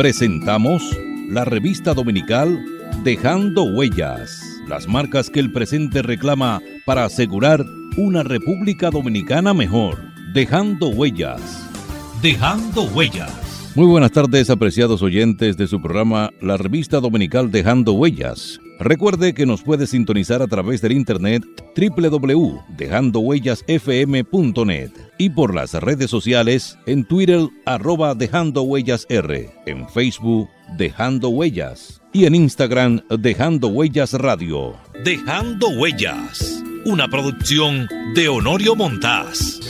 Presentamos la revista dominical Dejando Huellas, las marcas que el presente reclama para asegurar una República Dominicana mejor. Dejando Huellas. Dejando Huellas. Muy buenas tardes, apreciados oyentes de su programa La revista dominical Dejando Huellas. Recuerde que nos puede sintonizar a través del internet www.dejandohuellasfm.net y por las redes sociales en Twitter arroba Dejando Huellas R, en Facebook Dejando Huellas y en Instagram Dejando Huellas Radio. Dejando Huellas, una producción de Honorio Montás.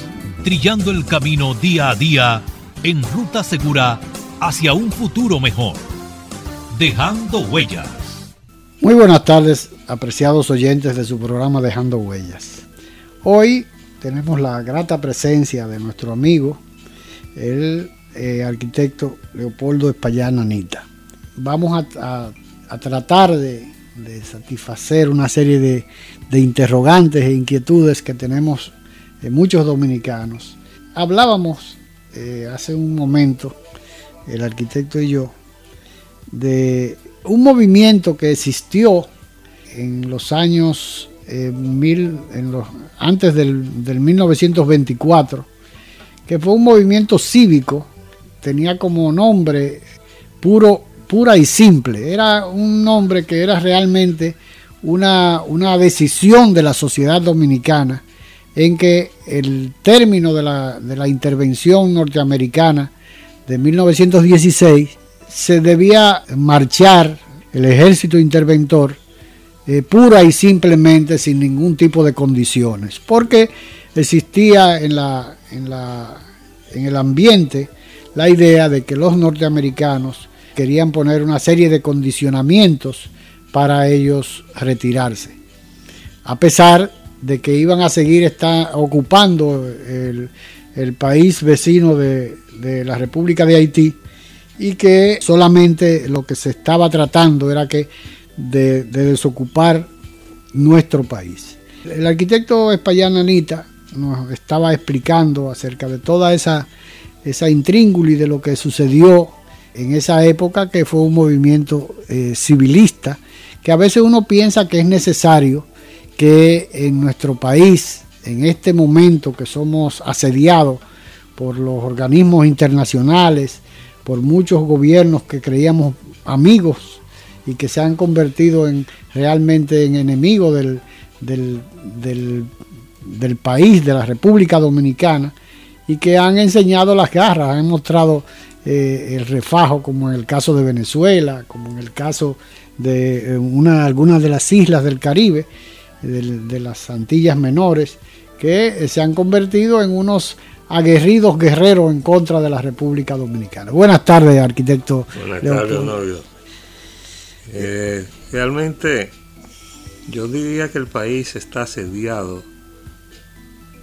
Trillando el camino día a día en ruta segura hacia un futuro mejor. Dejando Huellas. Muy buenas tardes, apreciados oyentes de su programa Dejando Huellas. Hoy tenemos la grata presencia de nuestro amigo, el eh, arquitecto Leopoldo Espallán Anita. Vamos a, tratar de, satisfacer una serie de, interrogantes e inquietudes que tenemos eh, muchos dominicanos. Hablábamos eh, hace un momento, el arquitecto y yo, de un movimiento que existió en los años eh, mil, en los, antes del, del 1924, que fue un movimiento cívico, tenía como nombre puro, pura y simple. Era un nombre que era realmente una, una decisión de la sociedad dominicana en que el término de la, de la intervención norteamericana de 1916 se debía marchar el ejército interventor eh, pura y simplemente sin ningún tipo de condiciones, porque existía en, la, en, la, en el ambiente la idea de que los norteamericanos querían poner una serie de condicionamientos para ellos retirarse. A pesar de que iban a seguir está, ocupando el, país vecino de, la República de Haití y que solamente lo que se estaba tratando era que de, desocupar nuestro país. El arquitecto Español Anita nos estaba explicando acerca de toda esa, esa y de lo que sucedió en esa época, que fue un movimiento eh, civilista, que a veces uno piensa que es necesario que en nuestro país, en este momento que somos asediados por los organismos internacionales, por muchos gobiernos que creíamos amigos y que se han convertido en realmente en enemigos del, del, país, de la República Dominicana, y que han enseñado las garras, han mostrado eh, el refajo, como en el caso de Venezuela, como en el caso de eh, una, algunas de las islas del Caribe, de, las Antillas Menores, que se han convertido en unos aguerridos guerreros en contra de la República Dominicana. Buenas tardes, arquitecto. Buenas tardes, novio. Eh, realmente, yo diría que el país está asediado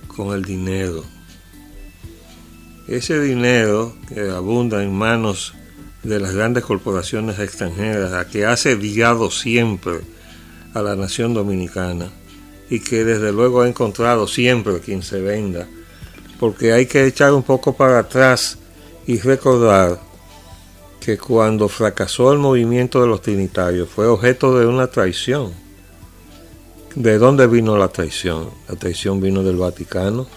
con el dinero. Ese dinero que abunda en manos de las grandes corporaciones extranjeras, a que ha asediado siempre a la nación dominicana y que desde luego ha encontrado siempre quien se venda, porque hay que echar un poco para atrás y recordar que cuando fracasó el movimiento de los trinitarios fue objeto de una traición. ¿De dónde vino la traición? La traición vino del Vaticano,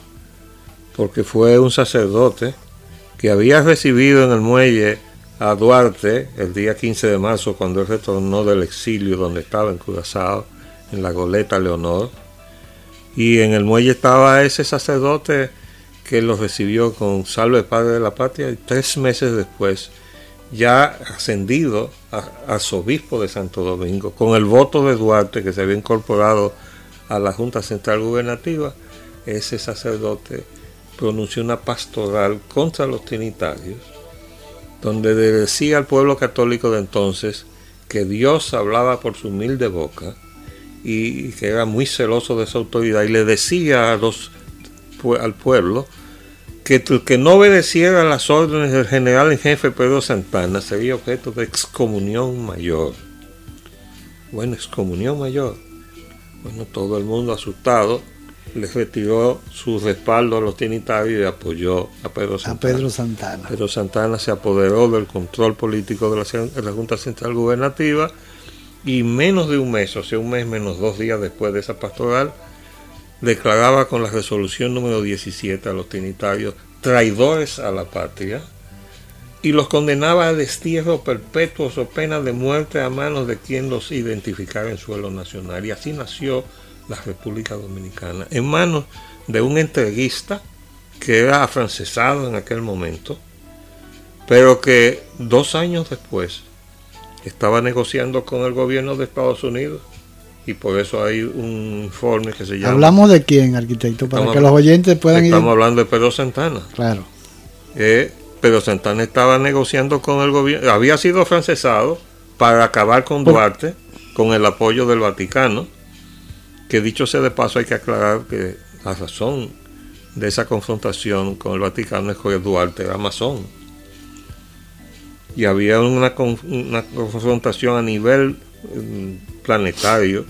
porque fue un sacerdote que había recibido en el muelle a Duarte el día 15 de marzo cuando él retornó del exilio donde estaba en Curazao, en la goleta Leonor. Y en el muelle estaba ese sacerdote que lo recibió con Salve Padre de la Patria y tres meses después, ya ascendido a arzobispo de Santo Domingo, con el voto de Duarte que se había incorporado a la Junta Central Gubernativa, ese sacerdote pronunció una pastoral contra los trinitarios donde decía al pueblo católico de entonces que Dios hablaba por su humilde boca y que era muy celoso de esa autoridad y le decía al pueblo que el que no obedeciera las órdenes del general en jefe Pedro Santana sería objeto de excomunión mayor. Bueno, excomunión mayor. Bueno, todo el mundo asustado le retiró su respaldo a los trinitarios y apoyó a Pedro Santana. A Pedro Santana. Pedro Santana se apoderó del control político de la, de la Junta Central Gubernativa y menos de un mes, o sea, un mes menos dos días después de esa pastoral, declaraba con la resolución número 17 a los trinitarios traidores a la patria y los condenaba a destierro perpetuo o pena de muerte a manos de quien los identificara en suelo nacional. Y así nació la República Dominicana, en manos de un entreguista que era afrancesado en aquel momento, pero que dos años después estaba negociando con el gobierno de Estados Unidos y por eso hay un informe que se llama... ¿Hablamos de quién, arquitecto? Para que los oyentes puedan Estamos hablando de Pedro Santana. Claro. Eh, Pedro Santana estaba negociando con el gobierno, había sido francesado para acabar con Duarte, con el apoyo del Vaticano, que dicho sea de paso hay que aclarar que la razón de esa confrontación con el Vaticano es que Duarte era masón. Y había una, una confrontación a nivel mm, planetario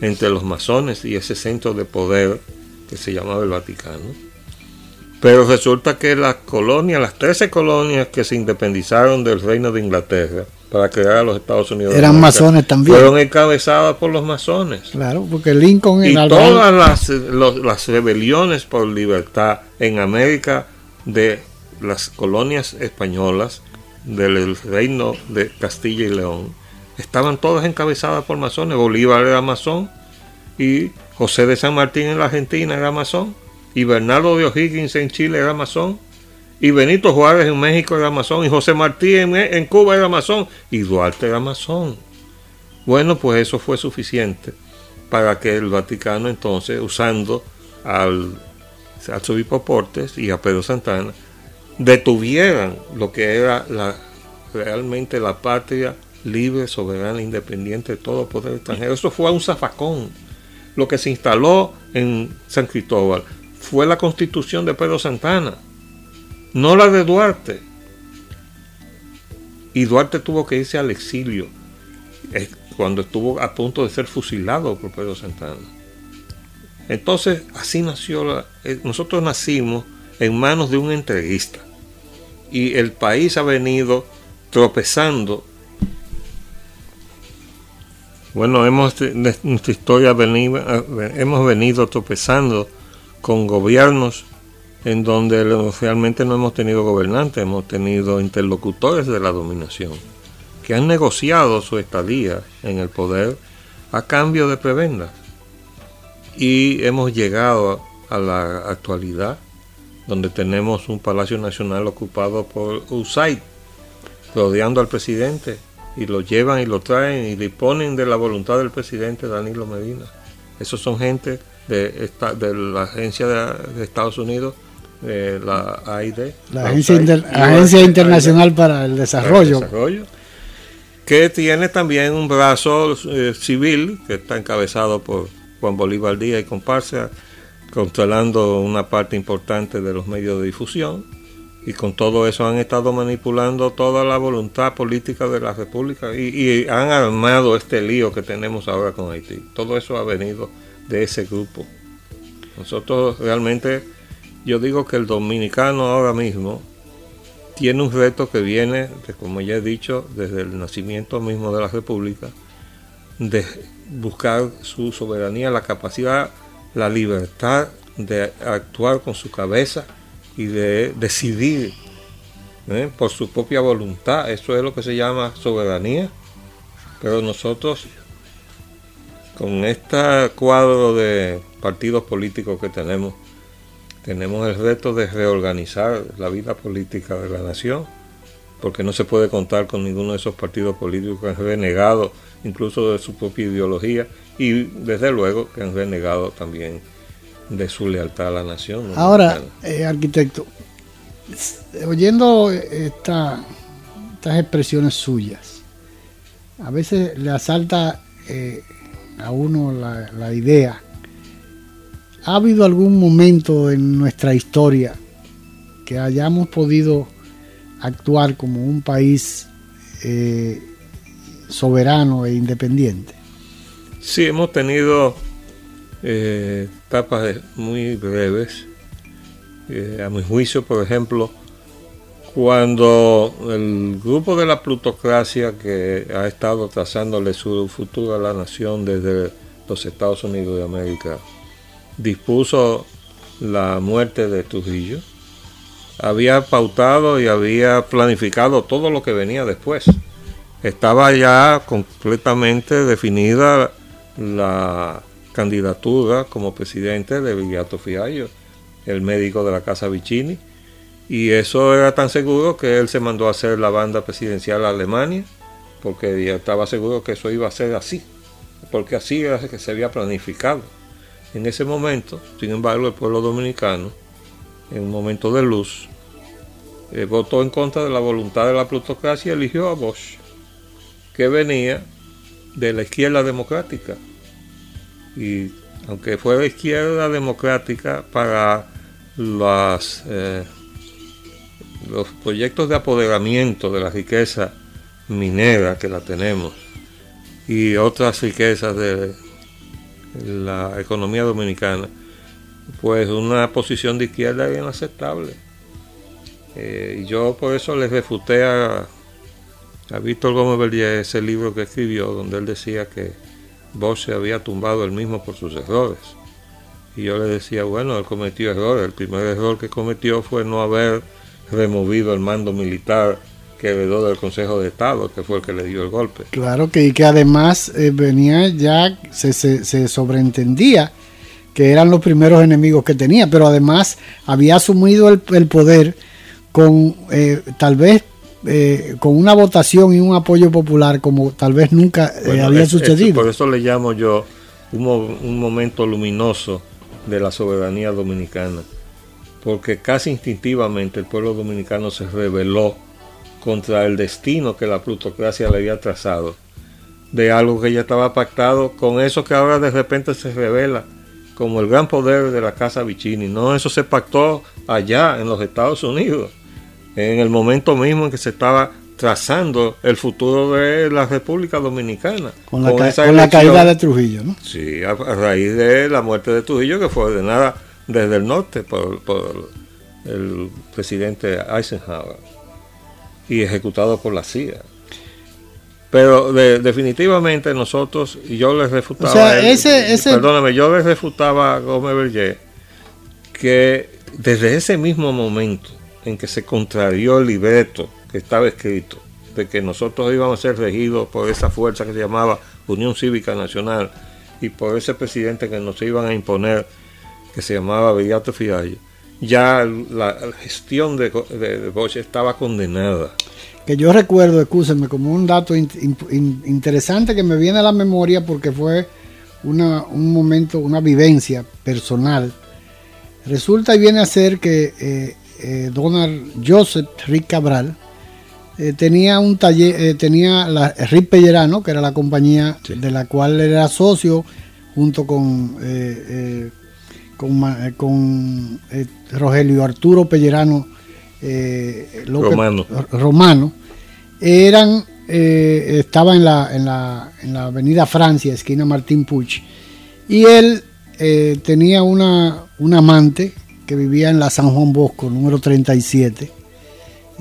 entre los masones y ese centro de poder que se llamaba el Vaticano pero resulta que las colonias, las 13 colonias que se independizaron del reino de Inglaterra para crear a los Estados Unidos. Eran masones también. Fueron encabezadas por los masones. Claro, porque Lincoln y todas las, las rebeliones por libertad en América de las colonias españolas del reino de Castilla y León estaban todas encabezadas por masones. Bolívar era masón y José de San Martín en la Argentina era masón y Bernardo de O'Higgins en Chile era masón, y Benito Juárez en México era masón, y José Martí en, Cuba era masón, y Duarte era masón. Bueno, pues eso fue suficiente para que el Vaticano entonces, usando al arzobispo Portes y a Pedro Santana, detuvieran lo que era realmente la patria libre, soberana, independiente de todo poder extranjero. Eso fue un zafacón. Lo que se instaló en San Cristóbal fue la constitución de Pedro Santana, no la de Duarte. Y Duarte tuvo que irse al exilio cuando estuvo a punto de ser fusilado por Pedro Santana. Entonces, así nació la, eh, nosotros nacimos en manos de un entreguista. Y el país ha venido tropezando. Bueno, hemos, en nuestra historia hemos venido tropezando con gobiernos en donde realmente no hemos tenido gobernantes, hemos tenido interlocutores de la dominación, que han negociado su estadía en el poder a cambio de prebendas. Y hemos llegado a la actualidad, donde tenemos un Palacio Nacional ocupado por USAID, rodeando al presidente, y lo llevan y lo traen y disponen de la voluntad del presidente Danilo Medina. Esos son gente de, la agencia de, Estados Unidos, de la AID. La, Agencia, Internacional para el Desarrollo. Que tiene también un brazo eh, civil que está encabezado por Juan Bolívar Díaz y comparsa, controlando una parte importante de los medios de difusión. Y con todo eso han estado manipulando toda la voluntad política de la República y, y han armado este lío que tenemos ahora con Haití. Todo eso ha venido de ese grupo. Nosotros realmente, yo digo que el dominicano ahora mismo tiene un reto que viene, de, como ya he dicho, desde el nacimiento mismo de la República, de buscar su soberanía, la capacidad, la libertad de actuar con su cabeza y de decidir ¿eh? por su propia voluntad. Eso es lo que se llama soberanía. Pero nosotros con este cuadro de partidos políticos que tenemos, tenemos el reto de reorganizar la vida política de la nación, porque no se puede contar con ninguno de esos partidos políticos que han renegado incluso de su propia ideología y desde luego que han renegado también de su lealtad a la nación. Ahora, eh, arquitecto, oyendo esta, estas expresiones suyas, a veces le asalta eh, a uno la, idea. ¿Ha habido algún momento en nuestra historia que hayamos podido actuar como un país eh, soberano e independiente? Sí, hemos tenido eh, etapas muy breves. Eh, a mi juicio, por ejemplo, cuando el grupo de la plutocracia que ha estado trazándole su futuro a la nación desde los Estados Unidos de América dispuso la muerte de Trujillo, había pautado y había planificado todo lo que venía después. Estaba ya completamente definida la candidatura como presidente de Villato Fiallo, el médico de la Casa Vicini, y eso era tan seguro que él se mandó a hacer la banda presidencial a Alemania, porque ya estaba seguro que eso iba a ser así, porque así era que se había planificado. En ese momento, sin embargo, el pueblo dominicano, en un momento de luz, eh, votó en contra de la voluntad de la plutocracia y eligió a Bosch, que venía de la izquierda democrática. Y aunque fue de izquierda democrática para las, eh, los proyectos de apoderamiento de la riqueza minera que la tenemos y otras riquezas de la economía dominicana, pues una posición de izquierda es inaceptable. Eh, y yo por eso les refuté a, a Víctor Gómez Verdier ese libro que escribió, donde él decía que Bosch se había tumbado él mismo por sus errores. Y yo le decía, bueno, él cometió errores. El primer error que cometió fue no haber removido el mando militar que heredó del Consejo de Estado, que fue el que le dio el golpe. Claro que y que además eh, venía ya, se, se, sobreentendía que eran los primeros enemigos que tenía, pero además había asumido el, poder con eh, tal vez eh, con una votación y un apoyo popular como tal vez nunca había sucedido. por eso le llamo yo un, un momento luminoso de la soberanía dominicana, porque casi instintivamente el pueblo dominicano se rebeló contra el destino que la plutocracia le había trazado, de algo que ya estaba pactado con eso que ahora de repente se revela como el gran poder de la Casa Vicini. No, eso se pactó allá en los Estados Unidos, en el momento mismo en que se estaba trazando el futuro de la República Dominicana. Con la, caída de Trujillo, ¿no? Sí, a, raíz de la muerte de Trujillo, que fue ordenada desde el norte por, por el presidente Eisenhower y ejecutado por la CIA. Pero definitivamente nosotros, y yo les refutaba, perdóname, yo les refutaba a Gómez Berger que desde ese mismo momento en que se contrarió el libreto que estaba escrito, de que nosotros íbamos a ser regidos por esa fuerza que se llamaba Unión Cívica Nacional y por ese presidente que nos iban a imponer, que se llamaba Bellato Fiallo, ya la gestión de, de, Bosch estaba condenada. Que yo recuerdo, escúsenme, como un dato interesante que me viene a la memoria porque fue una, un momento, una vivencia personal. Resulta y viene a ser que eh, eh, Donald Joseph Rick Cabral eh, tenía un taller, tenía la Rick Pellerano, que era la compañía de la cual era socio, junto con con, eh, con eh, Rogelio Arturo Pellerano eh, Romano. Romano. eran estaba en la, en, la, en la avenida Francia, esquina Martín Puch, y él tenía una, una amante que vivía en la San Juan Bosco, número 37,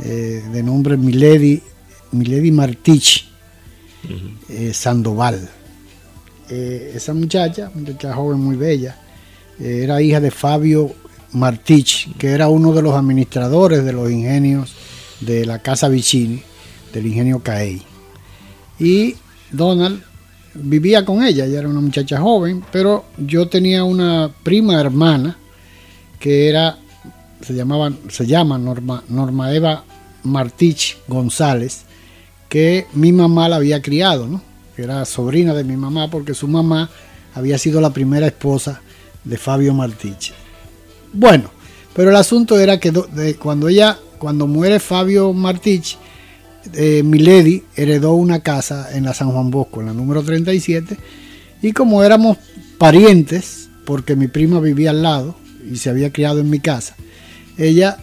de nombre Milady, Milady Martich Sandoval. esa muchacha, muchacha joven muy bella, era hija de Fabio Martich, que era uno de los administradores de los ingenios de la Casa Vicini, del ingenio Caey. Y Donald vivía con ella, ella era una muchacha joven, pero yo tenía una prima hermana que era, se llamaba, se llama Norma, Norma Eva Martich González, que mi mamá la había criado, ¿no? que era sobrina de mi mamá, porque su mamá había sido la primera esposa de Fabio Martich. Bueno, pero el asunto era que cuando ella, cuando muere Fabio Martich, eh, Milady heredó una casa en la San Juan Bosco, en la número 37, y como éramos parientes, porque mi prima vivía al lado y se había criado en mi casa, ella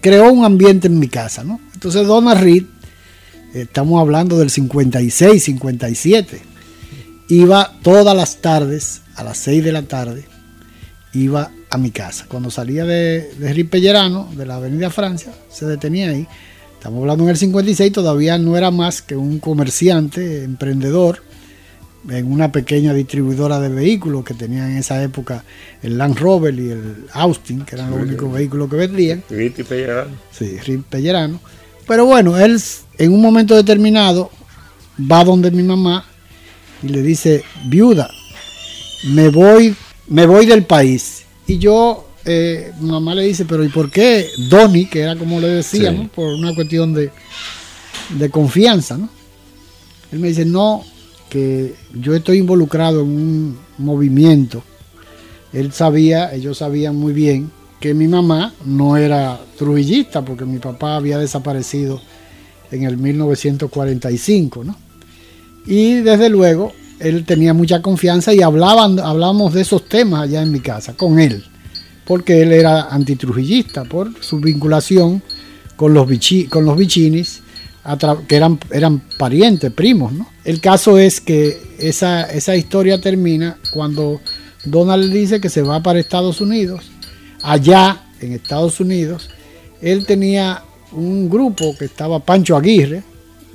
creó un ambiente en mi casa, ¿no? Entonces Donna Reed, estamos hablando del 56, 57, iba todas las tardes a las 6 de la tarde iba a mi casa. Cuando salía de, de Pellerano, de la Avenida Francia, se detenía ahí. Estamos hablando en el 56, todavía no era más que un comerciante, emprendedor, en una pequeña distribuidora de vehículos que tenía en esa época el Land Rover y el Austin, que eran los únicos vehículos que vendían. Pellerano. Sí, Pellerano. Pero bueno, él en un momento determinado va donde mi mamá y le dice, viuda, me voy, me voy del país. Y yo, eh, mi mamá le dice, pero ¿y por qué Donny, que era como le decíamos, por una cuestión de, de confianza, ¿no? Él me dice, no, que yo estoy involucrado en un movimiento. Él sabía, ellos sabían muy bien que mi mamá no era trujillista, porque mi papá había desaparecido en el 1945, ¿no? Y desde luego él tenía mucha confianza y hablaban, hablábamos de esos temas allá en mi casa, con él, porque él era antitrujillista por su vinculación con los, con los bichinis, que eran, eran parientes, primos, ¿no? El caso es que esa, esa historia termina cuando Donald dice que se va para Estados Unidos allá en Estados Unidos, él tenía un grupo que estaba Pancho Aguirre,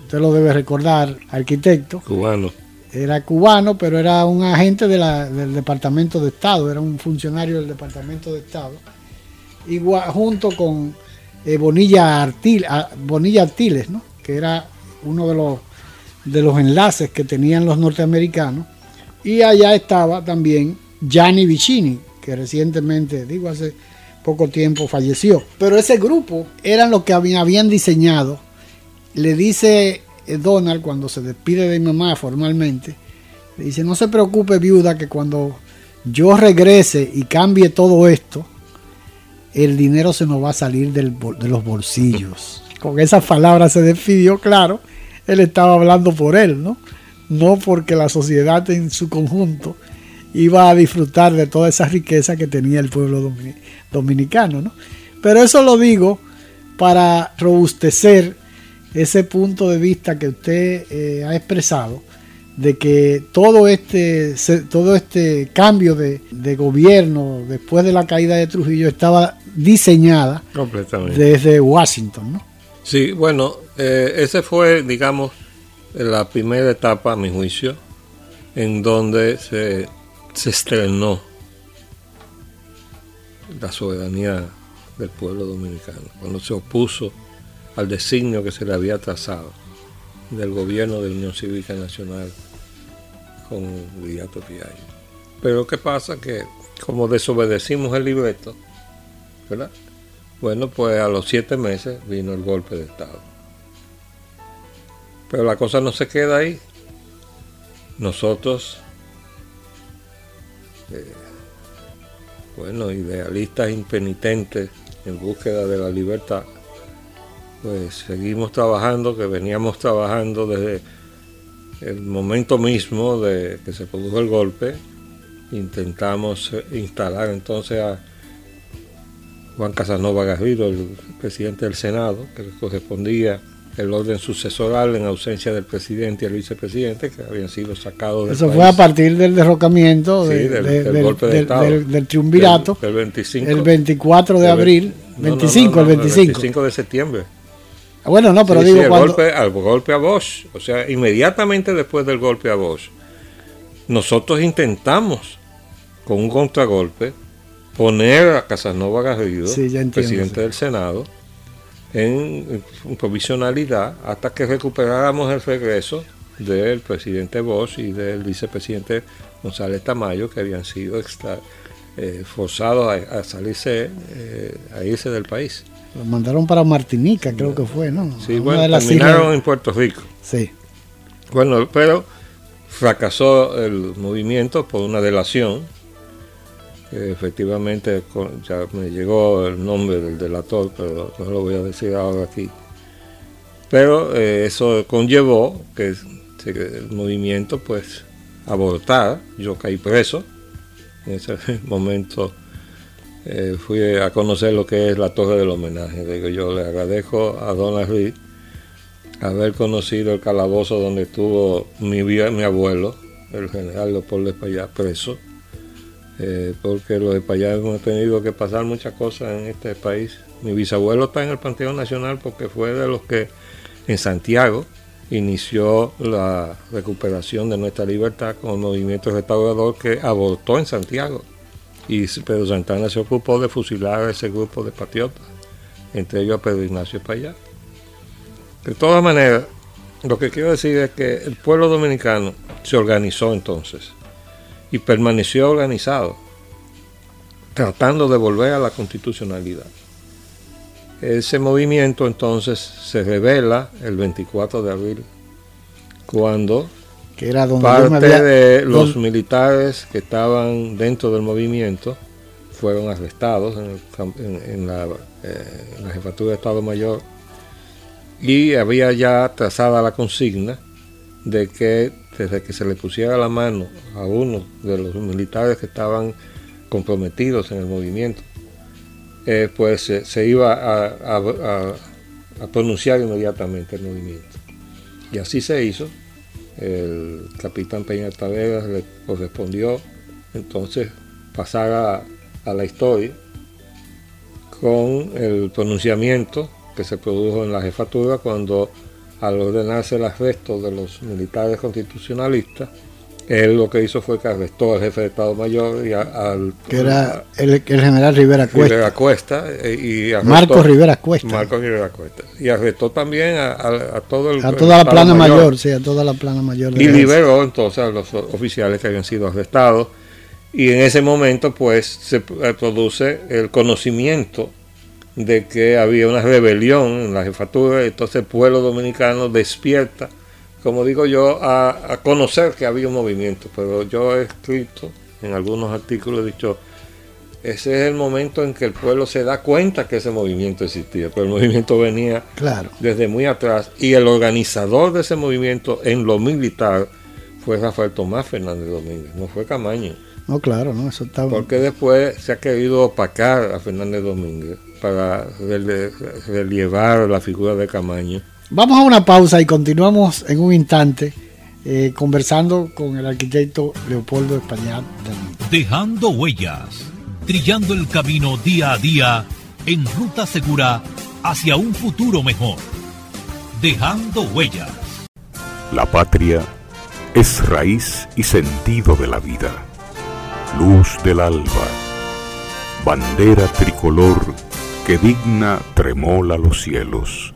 usted lo debe recordar, arquitecto. Cubano. Era cubano, pero era un agente del Departamento de Estado, era un funcionario del Departamento de Estado. Junto con eh, Bonilla, Artil, Bonilla Artiles, ¿no? que era uno de los, de los enlaces que tenían los norteamericanos. Y allá estaba también Gianni Vicini, que recientemente, digo hace poco tiempo, falleció. Pero ese grupo eran los que habían diseñado. Le dice Donald cuando se despide de mi mamá formalmente, le dice, no se preocupe viuda que cuando yo regrese y cambie todo esto, el dinero se nos va a salir de los bolsillos. Con esas palabras se despidió, claro, él estaba hablando por él, ¿no? No porque la sociedad en su conjunto iba a disfrutar de toda esa riqueza que tenía el pueblo dominicano. ¿no? Pero eso lo digo para robustecer ese punto de vista que usted eh, ha expresado de que todo este, todo este cambio de, gobierno después de la caída de Trujillo estaba diseñada desde Washington. ¿no? Sí, bueno, eh, ese fue, digamos, la primera etapa, a mi juicio, en donde se se estrenó la soberanía del pueblo dominicano, cuando se opuso al designio que se le había trazado del gobierno de Unión Cívica Nacional con Viriato Piaggio. Pero ¿qué pasa? Que como desobedecimos el libreto, ¿verdad? Bueno, pues a los siete meses vino el golpe de Estado. Pero la cosa no se queda ahí. Nosotros eh, bueno, idealistas impenitentes en búsqueda de la libertad, pues seguimos trabajando, que veníamos trabajando desde el momento mismo de que se produjo el golpe. Intentamos eh, instalar entonces a Juan Casanova Garrido, el presidente del Senado, que le correspondía el orden sucesoral en ausencia del presidente y el vicepresidente que habían sido sacados del Eso fue a partir del derrocamiento del, golpe de Estado. del, triunvirato el 25, el 24 de abril 25 el 25 el 25 de septiembre bueno no pero digo el golpe, al golpe a Bosch o sea inmediatamente después del golpe a Bosch nosotros intentamos con un contragolpe poner a Casanova Garrido presidente del Senado en, provisionalidad hasta que recuperáramos el regreso del presidente Bosch y del vicepresidente González Tamayo, que habían sido eh, forzados a, salirse, eh, a irse del país. Los mandaron para Martinica, creo que fue, ¿no? Sí, bueno, terminaron en Puerto Rico. Sí. Bueno, pero fracasó el movimiento por una delación efectivamente ya me llegó el nombre del delator, pero no lo voy a decir ahora aquí. Pero eh, eso conllevó que, el movimiento pues abortara, yo caí preso, en ese momento eh, fui a conocer lo que es la torre del homenaje, digo yo le agradezco a Donald Reed haber conocido el calabozo donde estuvo mi, mi abuelo, el general Leopoldo Espaillat, preso, eh, porque los españoles hemos tenido que pasar muchas cosas en este país. Mi bisabuelo está en el Panteón Nacional porque fue de los que en Santiago inició la recuperación de nuestra libertad con el movimiento restaurador que abortó en Santiago. Y Pedro Santana se ocupó de fusilar a ese grupo de patriotas, entre ellos a Pedro Ignacio Payá. De todas maneras, lo que quiero decir es que el pueblo dominicano se organizó entonces y permaneció organizado, tratando de volver a la constitucionalidad. Ese movimiento entonces se revela el 24 de abril, cuando que era donde parte de los militares que estaban dentro del movimiento fueron arrestados en, la, eh, en la jefatura de Estado Mayor y había ya trazada la consigna de que desde que se le pusiera la mano a uno de los militares que estaban comprometidos en el movimiento, eh, pues se iba a, pronunciar inmediatamente el movimiento. Y así se hizo. El capitán Peña Taveras le correspondió entonces pasar a, a la historia con el pronunciamiento que se produjo en la jefatura cuando al ordenarse el arresto de los militares constitucionalistas, él lo que hizo fue que arrestó al jefe de Estado Mayor y al... Que era el, general Rivera Cuesta. Rivera Cuesta eh, y Marcos Rivera Cuesta. Marcos Rivera Cuesta. Y arrestó también a, todo el... A toda la plana mayor, sí, a toda la plana mayor. y liberó entonces a los oficiales que habían sido arrestados. Y en ese momento pues se produce el conocimiento de que había una rebelión en la jefatura, entonces el pueblo dominicano despierta, como digo yo, a, conocer que había un movimiento, pero yo he escrito en algunos artículos, he dicho, ese es el momento en que el pueblo se da cuenta que ese movimiento existía, pero el movimiento venía claro. desde muy atrás y el organizador de ese movimiento en lo militar fue Rafael Tomás Fernández Domínguez, no fue Camaño. No, claro, no, eso estaba... Porque después se ha querido opacar a Fernández Domínguez para relievar la figura de Camaño. Vamos a una pausa y continuamos en un instante eh, conversando con el arquitecto Leopoldo Español. Dejando huellas, trillando el camino día a día en ruta segura hacia un futuro mejor. Dejando huellas. La patria es raíz y sentido de la vida, luz del alba, bandera tricolor que digna tremola los cielos.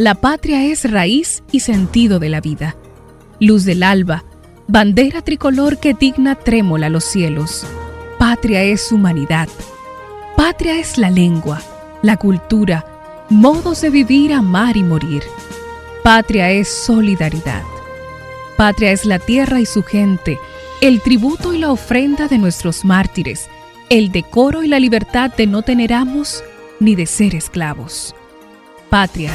La patria es raíz y sentido de la vida, luz del alba, bandera tricolor que digna trémola los cielos. Patria es humanidad. Patria es la lengua, la cultura, modos de vivir, amar y morir. Patria es solidaridad. Patria es la tierra y su gente, el tributo y la ofrenda de nuestros mártires, el decoro y la libertad de no tener amos ni de ser esclavos. Patria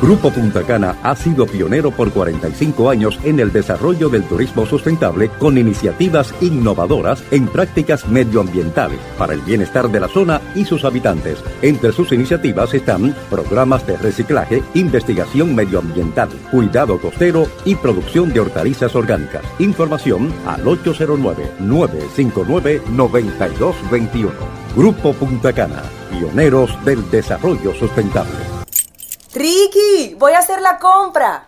Grupo Punta Cana ha sido pionero por 45 años en el desarrollo del turismo sustentable con iniciativas innovadoras en prácticas medioambientales para el bienestar de la zona y sus habitantes. Entre sus iniciativas están programas de reciclaje, investigación medioambiental, cuidado costero y producción de hortalizas orgánicas. Información al 809-959-9221. Grupo Punta Cana, pioneros del desarrollo sustentable. Ricky, voy a hacer la compra.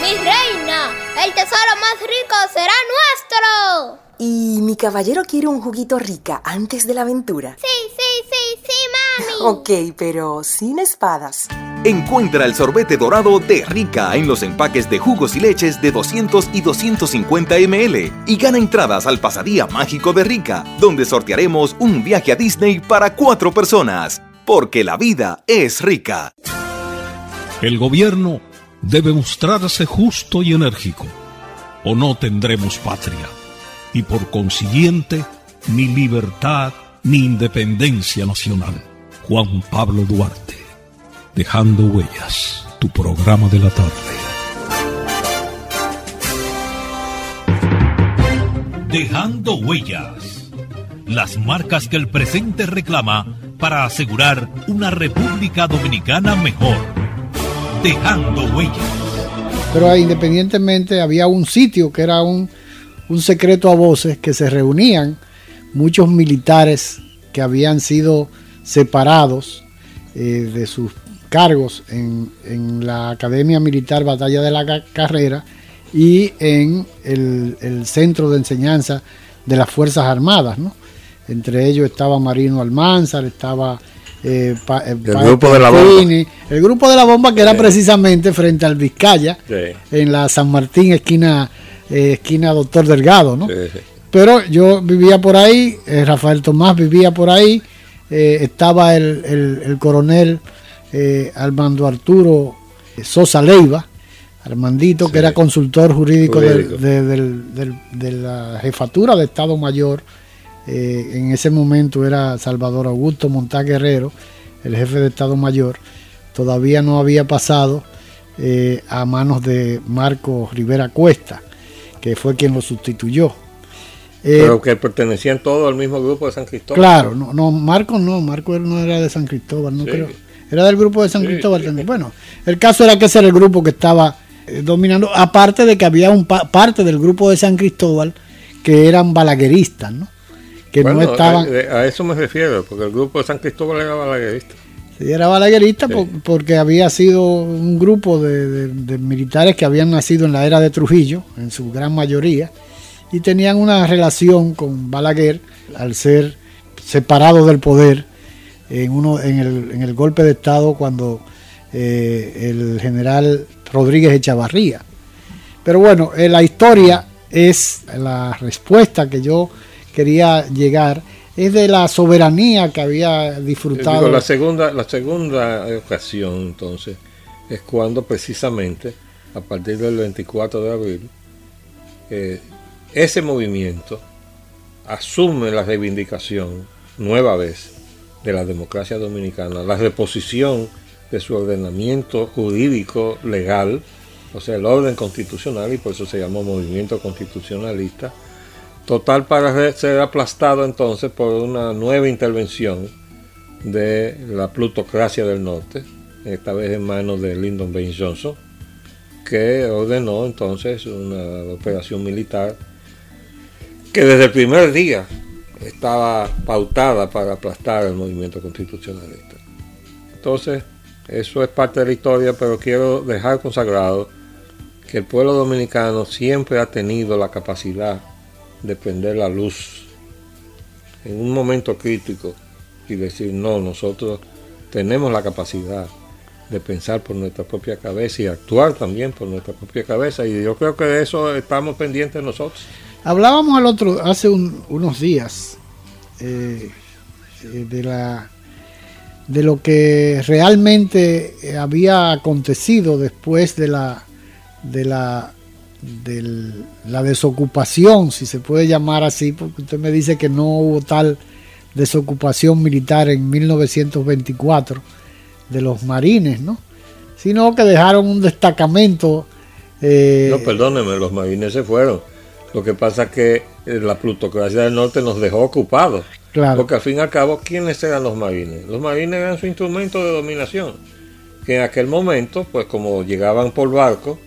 Mi reina, el tesoro más rico será nuestro. Y mi caballero quiere un juguito rica antes de la aventura. Sí, sí, sí, sí, mami. Ok, pero sin espadas. Encuentra el sorbete dorado de Rica en los empaques de jugos y leches de 200 y 250 ml y gana entradas al pasadía mágico de Rica, donde sortearemos un viaje a Disney para cuatro personas porque la vida es rica. El gobierno debe mostrarse justo y enérgico, o no tendremos patria, y por consiguiente, ni libertad ni independencia nacional. Juan Pablo Duarte, dejando huellas, tu programa de la tarde. Dejando huellas, las marcas que el presente reclama para asegurar una República Dominicana mejor, dejando huellas. Pero independientemente había un sitio que era un, secreto a voces que se reunían muchos militares que habían sido separados eh, de sus cargos en, la Academia Militar Batalla de la Carrera y en el, el, centro de enseñanza de las Fuerzas Armadas, ¿no? Entre ellos estaba Marino Almanzar, estaba eh, eh, el grupo de la bomba. El grupo de la bomba que era precisamente frente al Vizcaya, en la San Martín, esquina, eh, esquina Doctor Delgado, ¿no? Pero yo vivía por ahí, Rafael Tomás vivía por ahí, estaba el, coronel Armando Arturo Sosa Leiva, Armandito, que era consultor jurídico, de la jefatura de Estado Mayor eh, en ese momento era Salvador Augusto Montá Guerrero, el jefe de Estado Mayor, todavía no había pasado eh, a manos de Marco Rivera Cuesta, que fue quien lo sustituyó. Eh, Pero que pertenecían todos al mismo grupo de San Cristóbal. Claro, no, no Marco no, Marco no era de San Cristóbal, no creo. Era del grupo de San Cristóbal también. Bueno, el caso era que ese era el grupo que estaba dominando, aparte de que había un parte del grupo de San Cristóbal que eran balagueristas, ¿no? Que no estaban... A, eso me refiero, porque el grupo de San Cristóbal era balaguerista. Sí, era balaguerista porque había sido un grupo de, militares que habían nacido en la era de Trujillo, en su gran mayoría, y tenían una relación con Balaguer al ser separados del poder en, uno, en, el, en el golpe de Estado cuando eh, el general Rodríguez Echavarría. Pero bueno, eh, la historia es la respuesta que yo quería llegar es de la soberanía que había disfrutado. la segunda, la segunda ocasión entonces es cuando precisamente a partir del 24 de abril eh, ese movimiento asume la reivindicación nueva vez de la democracia dominicana, la reposición de su ordenamiento jurídico legal, o sea, el orden constitucional, y por eso se llamó movimiento constitucionalista, Total para ser aplastado entonces por una nueva intervención de la plutocracia del norte, esta vez en manos de Lyndon Baines Johnson, que ordenó entonces una operación militar que desde el primer día estaba pautada para aplastar el movimiento constitucionalista. Entonces, eso es parte de la historia, pero quiero dejar consagrado que el pueblo dominicano siempre ha tenido la capacidad de prender la luz en un momento crítico y decir, no, nosotros tenemos la capacidad de pensar por nuestra propia cabeza y actuar también por nuestra propia cabeza. Y yo creo que de eso estamos pendientes nosotros. Hablábamos al otro hace unos días eh, eh, de la de lo que realmente había acontecido después de la de la de la desocupación, si se puede llamar así, porque usted me dice que no hubo tal desocupación militar en 1924 de los marines, ¿no? Sino que dejaron un destacamento. Eh, no, perdóneme, los marines se fueron. Lo que pasa es que eh, la plutocracia del norte nos dejó ocupados. Claro. Porque al fin y al cabo, ¿quiénes eran los marines? Los marines eran su instrumento de dominación. Que en aquel momento, pues como llegaban por barco,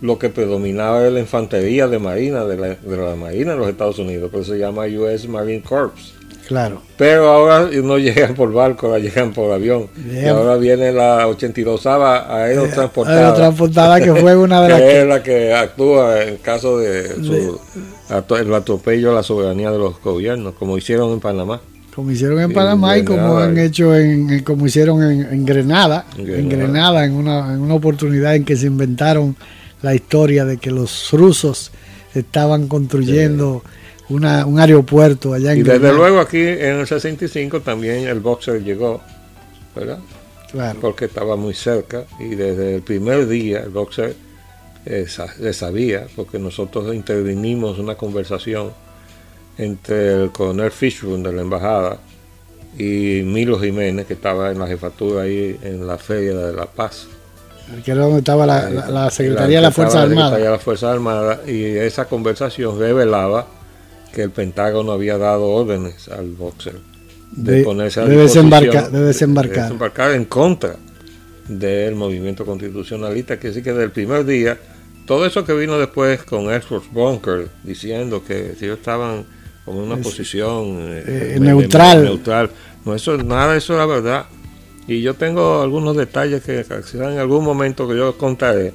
lo que predominaba era la infantería de marina, de la, de la marina de los Estados Unidos, por eso se llama US Marine Corps. Claro. Pero ahora no llegan por barco, ahora llegan por avión. Y ahora viene la 82 aerotransportada. Aerotransportada que fue una de las que, es la que actúa en caso de su, el atropello a la soberanía de los gobiernos, como hicieron en Panamá. Como hicieron en Panamá y como han hecho en, como hicieron en, Grenada, en Grenada, en una, en una oportunidad en que se inventaron la historia de que los rusos estaban construyendo una, un aeropuerto allá en Y desde luego aquí en el 65 también el boxer llegó, ¿verdad? Claro. Porque estaba muy cerca y desde el primer día el boxer eh, le sabía, porque nosotros intervinimos una conversación entre el coronel Fishburne de la embajada y Milo Jiménez, que estaba en la jefatura ahí en la Feria de la Paz. Que era donde estaba la, Secretaría de la Fuerza Armada. La Fuerza Armada y esa conversación revelaba que el Pentágono había dado órdenes al boxer de, ponerse a de desembarcar, de desembarcar. en contra del movimiento constitucionalista, que sí que desde el primer día, todo eso que vino después con Exford Bunker diciendo que ellos estaban con una posición eh, eh, neutral. neutral, no eso nada de eso era verdad. Y yo tengo algunos detalles que en algún momento que yo contaré,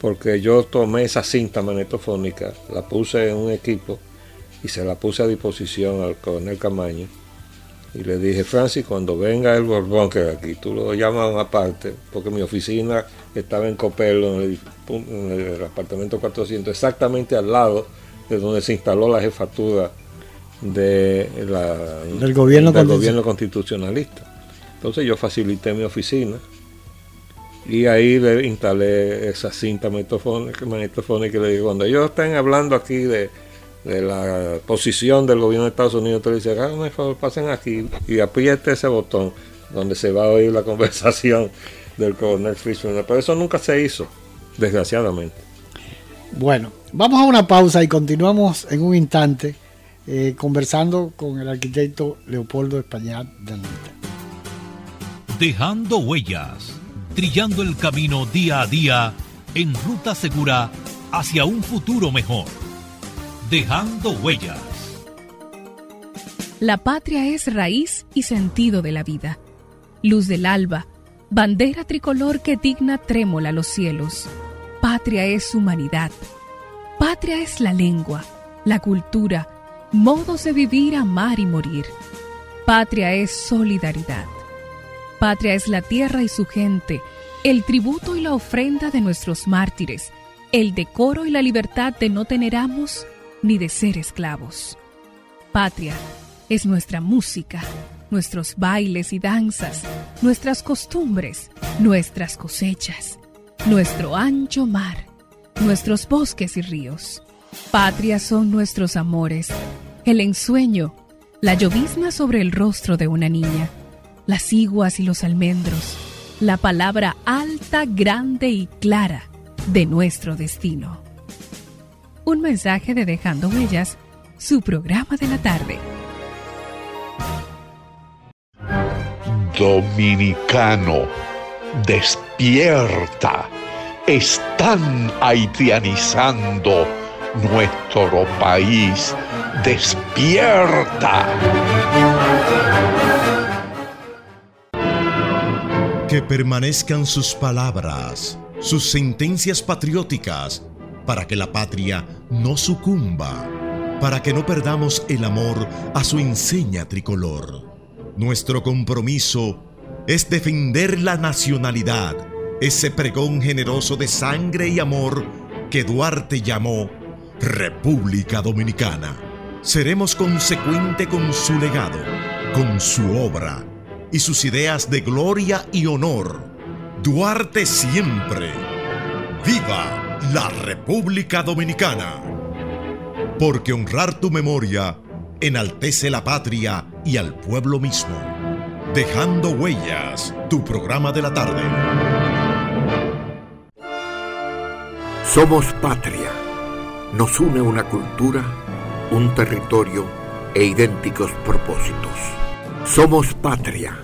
porque yo tomé esa cinta magnetofónica, la puse en un equipo y se la puse a disposición al coronel Camaño. Y le dije, Francis, cuando venga el Borbón, que aquí tú lo llamas aparte, porque mi oficina estaba en Copelo, en el, apartamento 400, exactamente al lado de donde se instaló la jefatura de la, del, gobierno, del gobierno constitucionalista. Entonces yo facilité mi oficina y ahí le instalé esa cinta magnetofónica, y le digo, cuando ellos estén hablando aquí de de la posición del gobierno de Estados Unidos, te dice, háganme favor, pasen aquí y apriete ese botón donde se va a oír la conversación del coronel Fishman. Pero eso nunca se hizo, desgraciadamente. Bueno, vamos a una pausa y continuamos en un instante eh, conversando con el arquitecto Leopoldo Español Dejando huellas, trillando el camino día a día en ruta segura hacia un futuro mejor. Dejando huellas. La patria es raíz y sentido de la vida, luz del alba, bandera tricolor que digna trémola los cielos. Patria es humanidad. Patria es la lengua, la cultura, modos de vivir, amar y morir. Patria es solidaridad. Patria es la tierra y su gente, el tributo y la ofrenda de nuestros mártires, el decoro y la libertad de no tener amos ni de ser esclavos. Patria es nuestra música, nuestros bailes y danzas, nuestras costumbres, nuestras cosechas, nuestro ancho mar, nuestros bosques y ríos. Patria son nuestros amores, el ensueño, la llovizna sobre el rostro de una niña, las iguas y los almendros, la palabra alta, grande y clara de nuestro destino un mensaje de Dejando Huellas, su programa de la tarde. Dominicano, despierta. Están haitianizando nuestro país. Despierta. Que permanezcan sus palabras, sus sentencias patrióticas para que la patria no sucumba, para que no perdamos el amor a su enseña tricolor. Nuestro compromiso es defender la nacionalidad, ese pregón generoso de sangre y amor que Duarte llamó República Dominicana. Seremos consecuente con su legado, con su obra y sus ideas de gloria y honor. Duarte siempre. ¡Viva! la República Dominicana. Porque honrar tu memoria enaltece la patria y al pueblo mismo. Dejando Huellas, tu programa de la tarde. Somos patria. Nos une una cultura, un territorio e idénticos propósitos. Somos patria.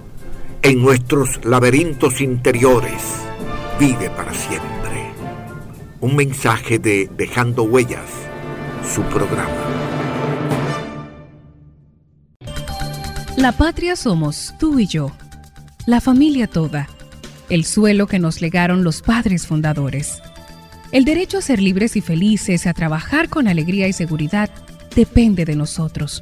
en nuestros laberintos interiores, vive para siempre. Un mensaje de Dejando Huellas, su programa. La patria somos tú y yo la familia toda, el suelo que nos legaron los padres fundadores. El derecho a ser libres y felices, a trabajar con alegría y seguridad, depende de nosotros.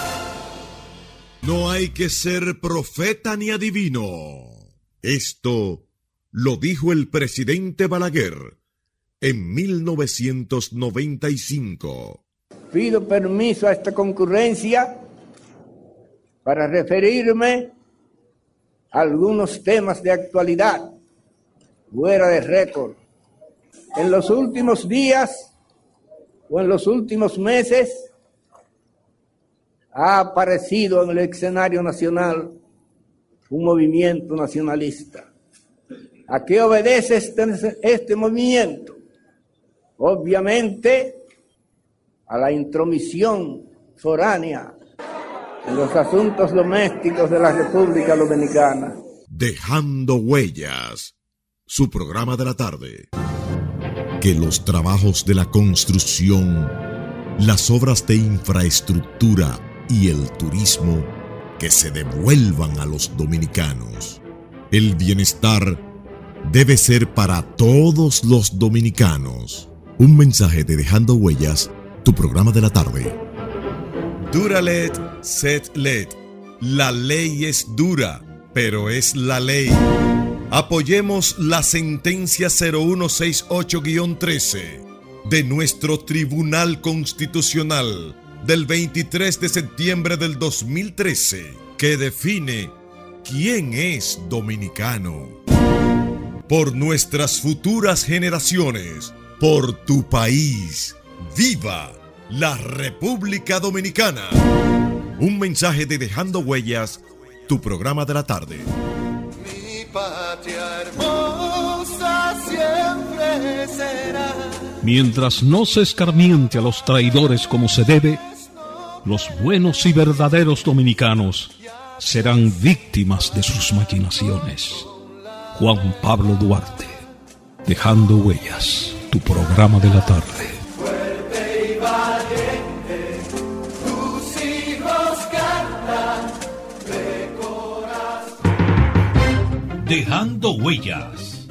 No hay que ser profeta ni adivino. Esto lo dijo el presidente Balaguer en 1995. Pido permiso a esta concurrencia para referirme algunos temas de actualidad fuera de récord. En los últimos días o en los últimos meses ha aparecido en el escenario nacional un movimiento nacionalista. ¿A qué obedece este, este movimiento? Obviamente a la intromisión foránea en los asuntos domésticos de la República Dominicana. Dejando huellas, su programa de la tarde. Que los trabajos de la construcción, las obras de infraestructura y el turismo que se devuelvan a los dominicanos. El bienestar debe ser para todos los dominicanos. Un mensaje de Dejando Huellas, tu programa de la tarde. Duralet, set let. La ley es dura, pero es la ley. Apoyemos la sentencia 0168-13 de nuestro Tribunal Constitucional del 23 de septiembre del 2013 que define quién es dominicano. Por nuestras futuras generaciones, por tu país, viva la República Dominicana. Un mensaje de Dejando Huellas, tu programa de la tarde. Mi patria hermosa siempre será. Mientras no se escarmiente a los traidores como se debe, los buenos y verdaderos dominicanos serán víctimas de sus maquinaciones. Juan Pablo Duarte, Dejando Huellas, tu programa de la tarde. Dejando Huellas,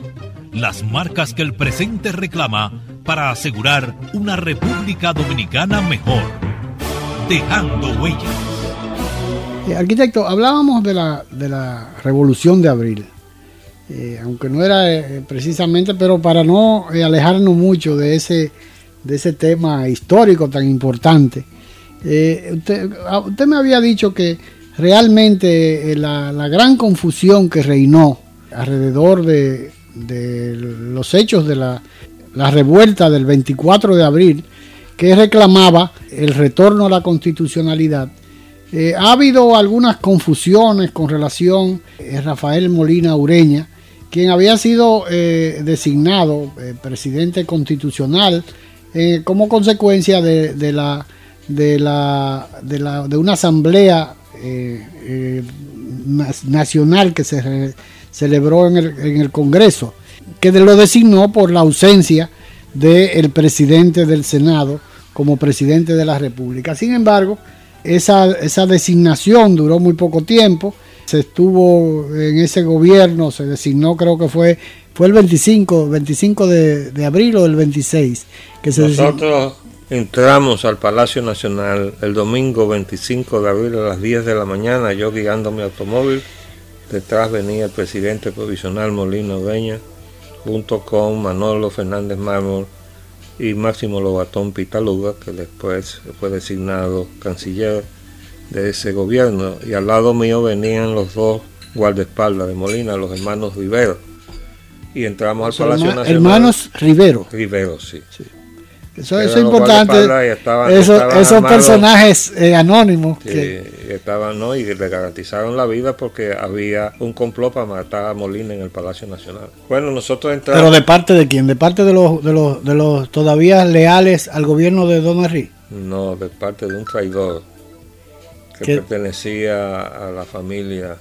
las marcas que el presente reclama para asegurar una República Dominicana mejor. Dejando huellas. Eh, arquitecto, hablábamos de la, de la Revolución de Abril. Eh, aunque no era eh, precisamente, pero para no alejarnos mucho de ese, de ese tema histórico tan importante. Usted, ah, usted, me había dicho que realmente la, la gran confusión que reinó alrededor de, de los hechos de la, la revuelta del 24 de abril, que reclamaba el retorno a la constitucionalidad. Eh, ha habido algunas confusiones con relación a eh, Rafael Molina Ureña, quien había sido eh, designado presidente constitucional como consecuencia de, la, de, la, de, una asamblea nacional que se celebró en el, en el Congreso, que lo designó por la ausencia del presidente del Senado como presidente de la República. Sin embargo, esa, designación duró muy poco tiempo. Se estuvo en ese gobierno, se designó, creo que fue, fue el 25, 25 de, abril o el 26. Que se Nosotros entramos al Palacio Nacional el domingo 25 de abril a las 10 de la mañana, yo guiando mi automóvil Detrás venía el presidente provisional Molina Oveña, junto con Manolo Fernández Mármol y Máximo Lobatón Pitaluga, que después fue designado canciller de ese gobierno. Y al lado mío venían los dos guardaespaldas de Molina, los hermanos Rivero. Y entramos al Palacio Nacional. Hermanos Rivero. Rivero, sí. Eso, es importante. esos personajes eh, anónimos. que... estaban, ¿no? Y le garantizaron la vida porque había un complot para matar a Molina en el Palacio Nacional. Bueno, nosotros entramos. ¿Pero de parte de quién? ¿De parte de los, de los, de los todavía leales al gobierno de Don Henry? No, de parte de un traidor que pertenecía a la familia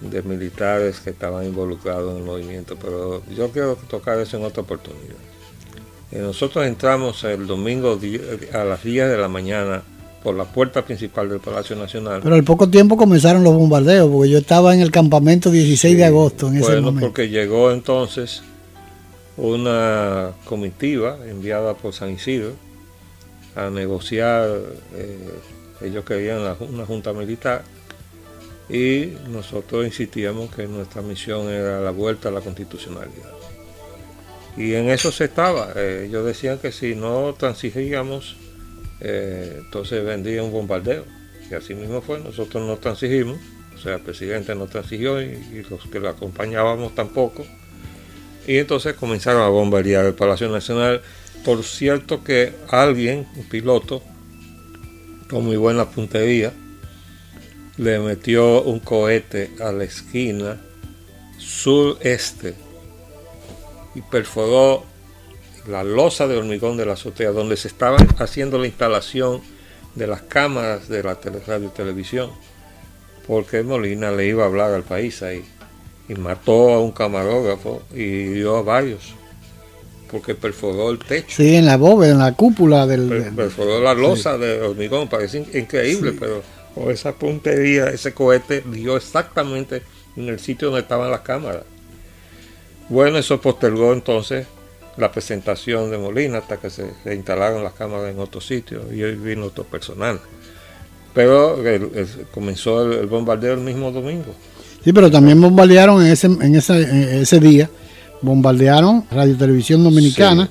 de militares que estaban involucrados en el movimiento. Pero yo quiero tocar eso en otra oportunidad. Eh, nosotros entramos el domingo a las 10 de la mañana por la puerta principal del Palacio Nacional. Pero al poco tiempo comenzaron los bombardeos, porque yo estaba en el campamento 16 de agosto en ese momento. porque llegó entonces una comitiva enviada por San Isidro a negociar, eh, ellos querían una junta militar, y nosotros insistíamos que nuestra misión era la vuelta a la constitucionalidad. Y en eso se estaba. Eh, ellos decían que si no transigíamos, eh, entonces vendría un bombardeo. Y así mismo fue, nosotros no transigimos, o sea, el presidente no transigió y, los que lo acompañábamos tampoco. Y entonces comenzaron a bombardear el Palacio Nacional. Por cierto que alguien, un piloto, con muy buena puntería, le metió un cohete a la esquina sureste y perforó la losa de hormigón de la azotea donde se estaba haciendo la instalación de las cámaras de la radio y televisión, porque Molina le iba a hablar al país ahí y mató a un camarógrafo y dio a varios porque perforó el techo. Sí, en la bóveda, en la cúpula del... perforó la losa de hormigón, parece increíble, pero con esa puntería, ese cohete dio exactamente en el sitio donde estaban las cámaras. Bueno, eso postergó entonces la presentación de Molina hasta que se, instalaron las cámaras en otro sitio y hoy vino otro personal. Pero comenzó el, bombardeo el mismo domingo. Sí, pero también bombardearon en ese, en ese, día, bombardearon Radio Televisión Dominicana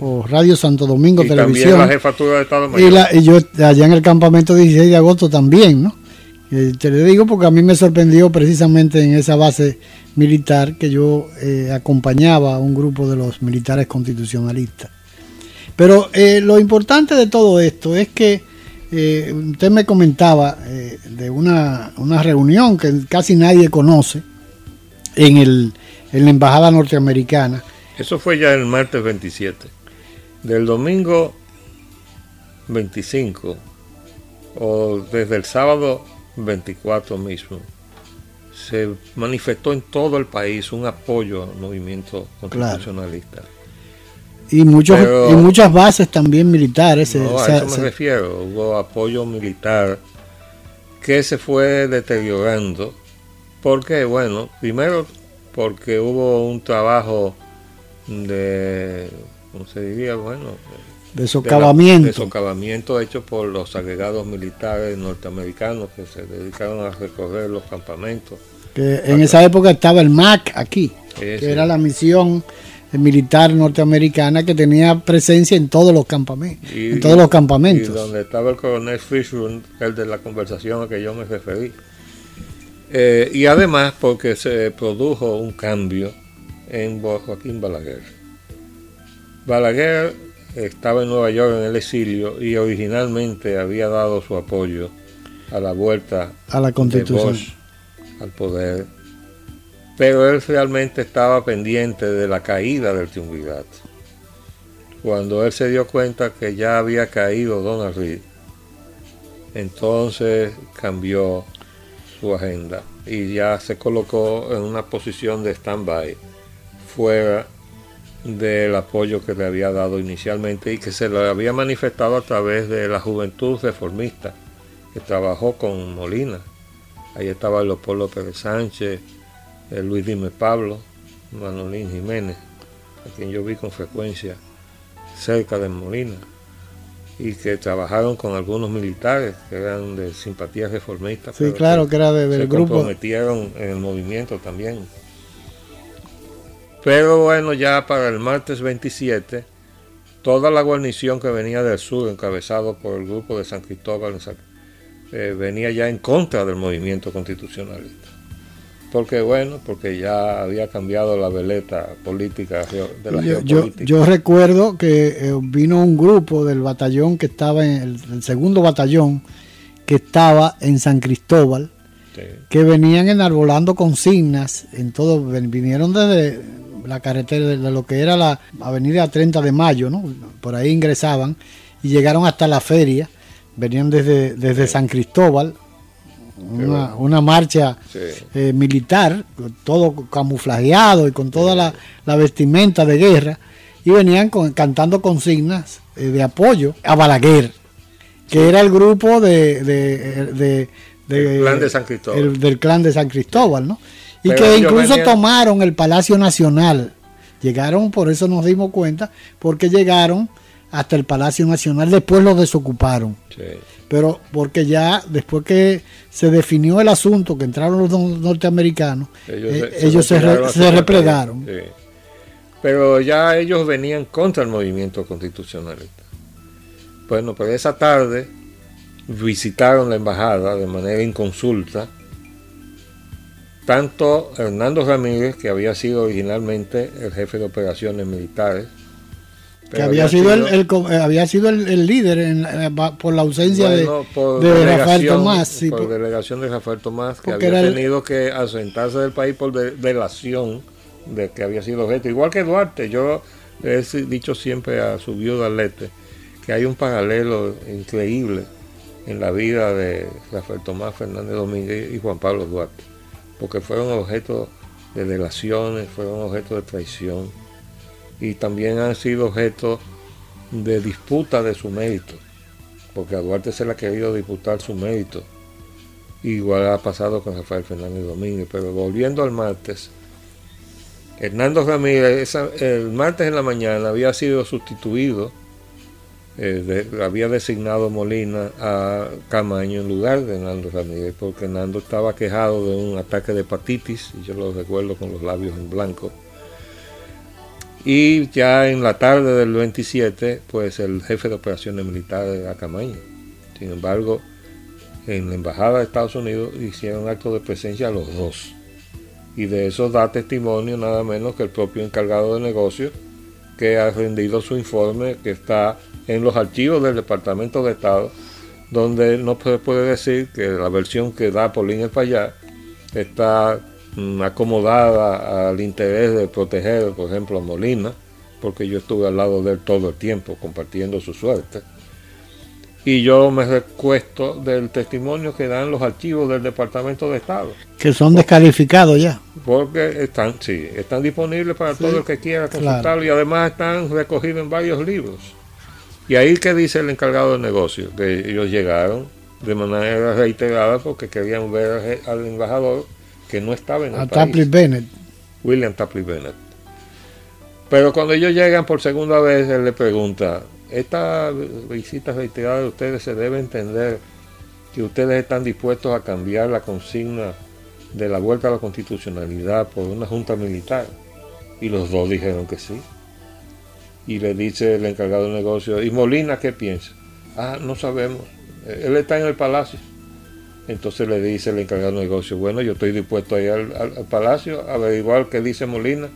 o Radio Santo Domingo y Televisión. También la jefatura de Estado Mayor. Y, y yo allá en el campamento 16 de agosto también, ¿no? Te lo digo porque a mí me sorprendió precisamente en esa base militar que yo eh, acompañaba a un grupo de los militares constitucionalistas. Pero eh, lo importante de todo esto es que eh, usted me comentaba de una, una, reunión que casi nadie conoce en, el, en la Embajada Norteamericana. Eso fue ya el martes 27. Del domingo 25 o desde el sábado 24 mismo, se manifestó en todo el país un apoyo al movimiento constitucionalista. Y, muchos, y muchas bases también militares. No, a eso me refiero. Hubo apoyo militar que se fue deteriorando. porque Bueno, primero porque hubo un trabajo de, ¿cómo se diría? Bueno, de socavamiento. De, socavamiento hecho por los agregados militares norteamericanos que se dedicaron a recorrer los campamentos. Que en esa época estaba el MAC aquí, que era la misión militar norteamericana que tenía presencia en todos los campamentos. en todos los campamentos. Y donde estaba el coronel Fishburne, el de la conversación a que yo me referí. Eh, y además porque se produjo un cambio en Joaquín Balaguer. Balaguer estaba en Nueva York en el exilio y originalmente había dado su apoyo a la vuelta a la constitución al poder pero él realmente estaba pendiente de la caída del triunvirato. Cuando él se dio cuenta que ya había caído Donald Reed, entonces cambió su agenda y ya se colocó en una posición de stand-by, fuera del apoyo que le había dado inicialmente y que se le había manifestado a través de la juventud reformista, que trabajó con Molina. Ahí estaba Leopoldo Pérez Sánchez, Luis Dime Pablo, Manolín Jiménez, a quien yo vi con frecuencia cerca de Molina, y que trabajaron con algunos militares que eran de simpatía reformista. Sí, claro, que, era de, del se grupo. comprometieron en el movimiento también. Pero bueno, ya para el martes 27, toda la guarnición que venía del sur, encabezado por el grupo de San Cristóbal, eh, venía ya en contra del movimiento constitucionalista porque bueno, porque ya había cambiado la veleta política de la yo, geopolítica. Yo, recuerdo que eh, vino un grupo del batallón que estaba en el, segundo batallón que estaba en San Cristóbal, que venían enarbolando consignas en todo, vinieron desde la carretera de lo que era la avenida 30 de Mayo, ¿no? Por ahí ingresaban y llegaron hasta la feria, venían desde, desde San Cristóbal, una, una marcha eh, militar, todo camuflajeado y con toda la, vestimenta de guerra, y venían cantando consignas eh, de apoyo a Balaguer, que era el grupo de, de, del clan de San Cristóbal. del clan de San Cristóbal, ¿no? Y que incluso tomaron el Palacio Nacional. Llegaron, por eso nos dimos cuenta, porque llegaron hasta el Palacio Nacional, después lo desocuparon. Sí pero porque ya después que se definió el asunto, que entraron los norteamericanos, ellos, se, eh, replegaron. Pero ya ellos venían contra el movimiento constitucionalista. Bueno, pero esa tarde visitaron la embajada de manera inconsulta, tanto Hernando Ramírez, que había sido originalmente el jefe de operaciones militares, que había, sido, el, eh, había sido el, líder eh, por la ausencia de, Rafael Tomás. por, delegación de Rafael Tomás, que había tenido que asentarse del país por delación de que había sido objeto. Igual que Duarte, yo he dicho siempre a su viuda Lete que hay un paralelo increíble en la vida de Rafael Tomás Fernández Domínguez y Juan Pablo Duarte, porque fueron objeto de delaciones, fueron objeto de traición y también han sido objeto de disputa de su mérito, porque a Duarte se le ha querido disputar su mérito. Igual ha pasado con Rafael Fernández Domínguez, pero volviendo al martes, Hernando Ramírez el martes en la mañana había sido sustituido, eh, había designado Molina a Camaño en lugar de Hernando Ramírez, porque Hernando estaba quejado de un ataque de hepatitis, y yo lo recuerdo con los labios en blanco, y ya en la tarde del 27, pues el jefe de operaciones militares era Camaño. Sin embargo, en la Embajada de Estados Unidos hicieron acto de presencia los dos. Y de eso da testimonio nada menos que el propio encargado de negocios que ha rendido su informe que está en los archivos del Departamento de Estado, donde no se puede decir que la versión que da Paulín Espallá está Mm, acomodada al interés de proteger, por ejemplo, a Molina, porque yo estuve al lado de él todo el tiempo compartiendo su suerte. Y yo me recuesto del testimonio que dan los archivos del Departamento de Estado. Que son descalificados ya. Porque están, sí, están disponibles para todo el que quiera consultarlo y además están recogidos en varios libros. Y ahí que dice el encargado de negocio, que ellos llegaron de manera reiterada porque querían ver al embajador que no estaba en el a Tapley Bennett. William Tapley Bennett. Pero cuando ellos llegan por segunda vez, él le pregunta, esta visita reiterada de ustedes se debe entender que ustedes están dispuestos a cambiar la consigna de la vuelta a la constitucionalidad por una junta militar. Y los dos dijeron que sí. Y le dice el encargado del negocio, ¿y Molina qué piensa? Ah, no sabemos. Él está en el palacio. Entonces le dice el encargado del negocio, bueno, yo estoy dispuesto a ir al, palacio a averiguar qué dice Molina.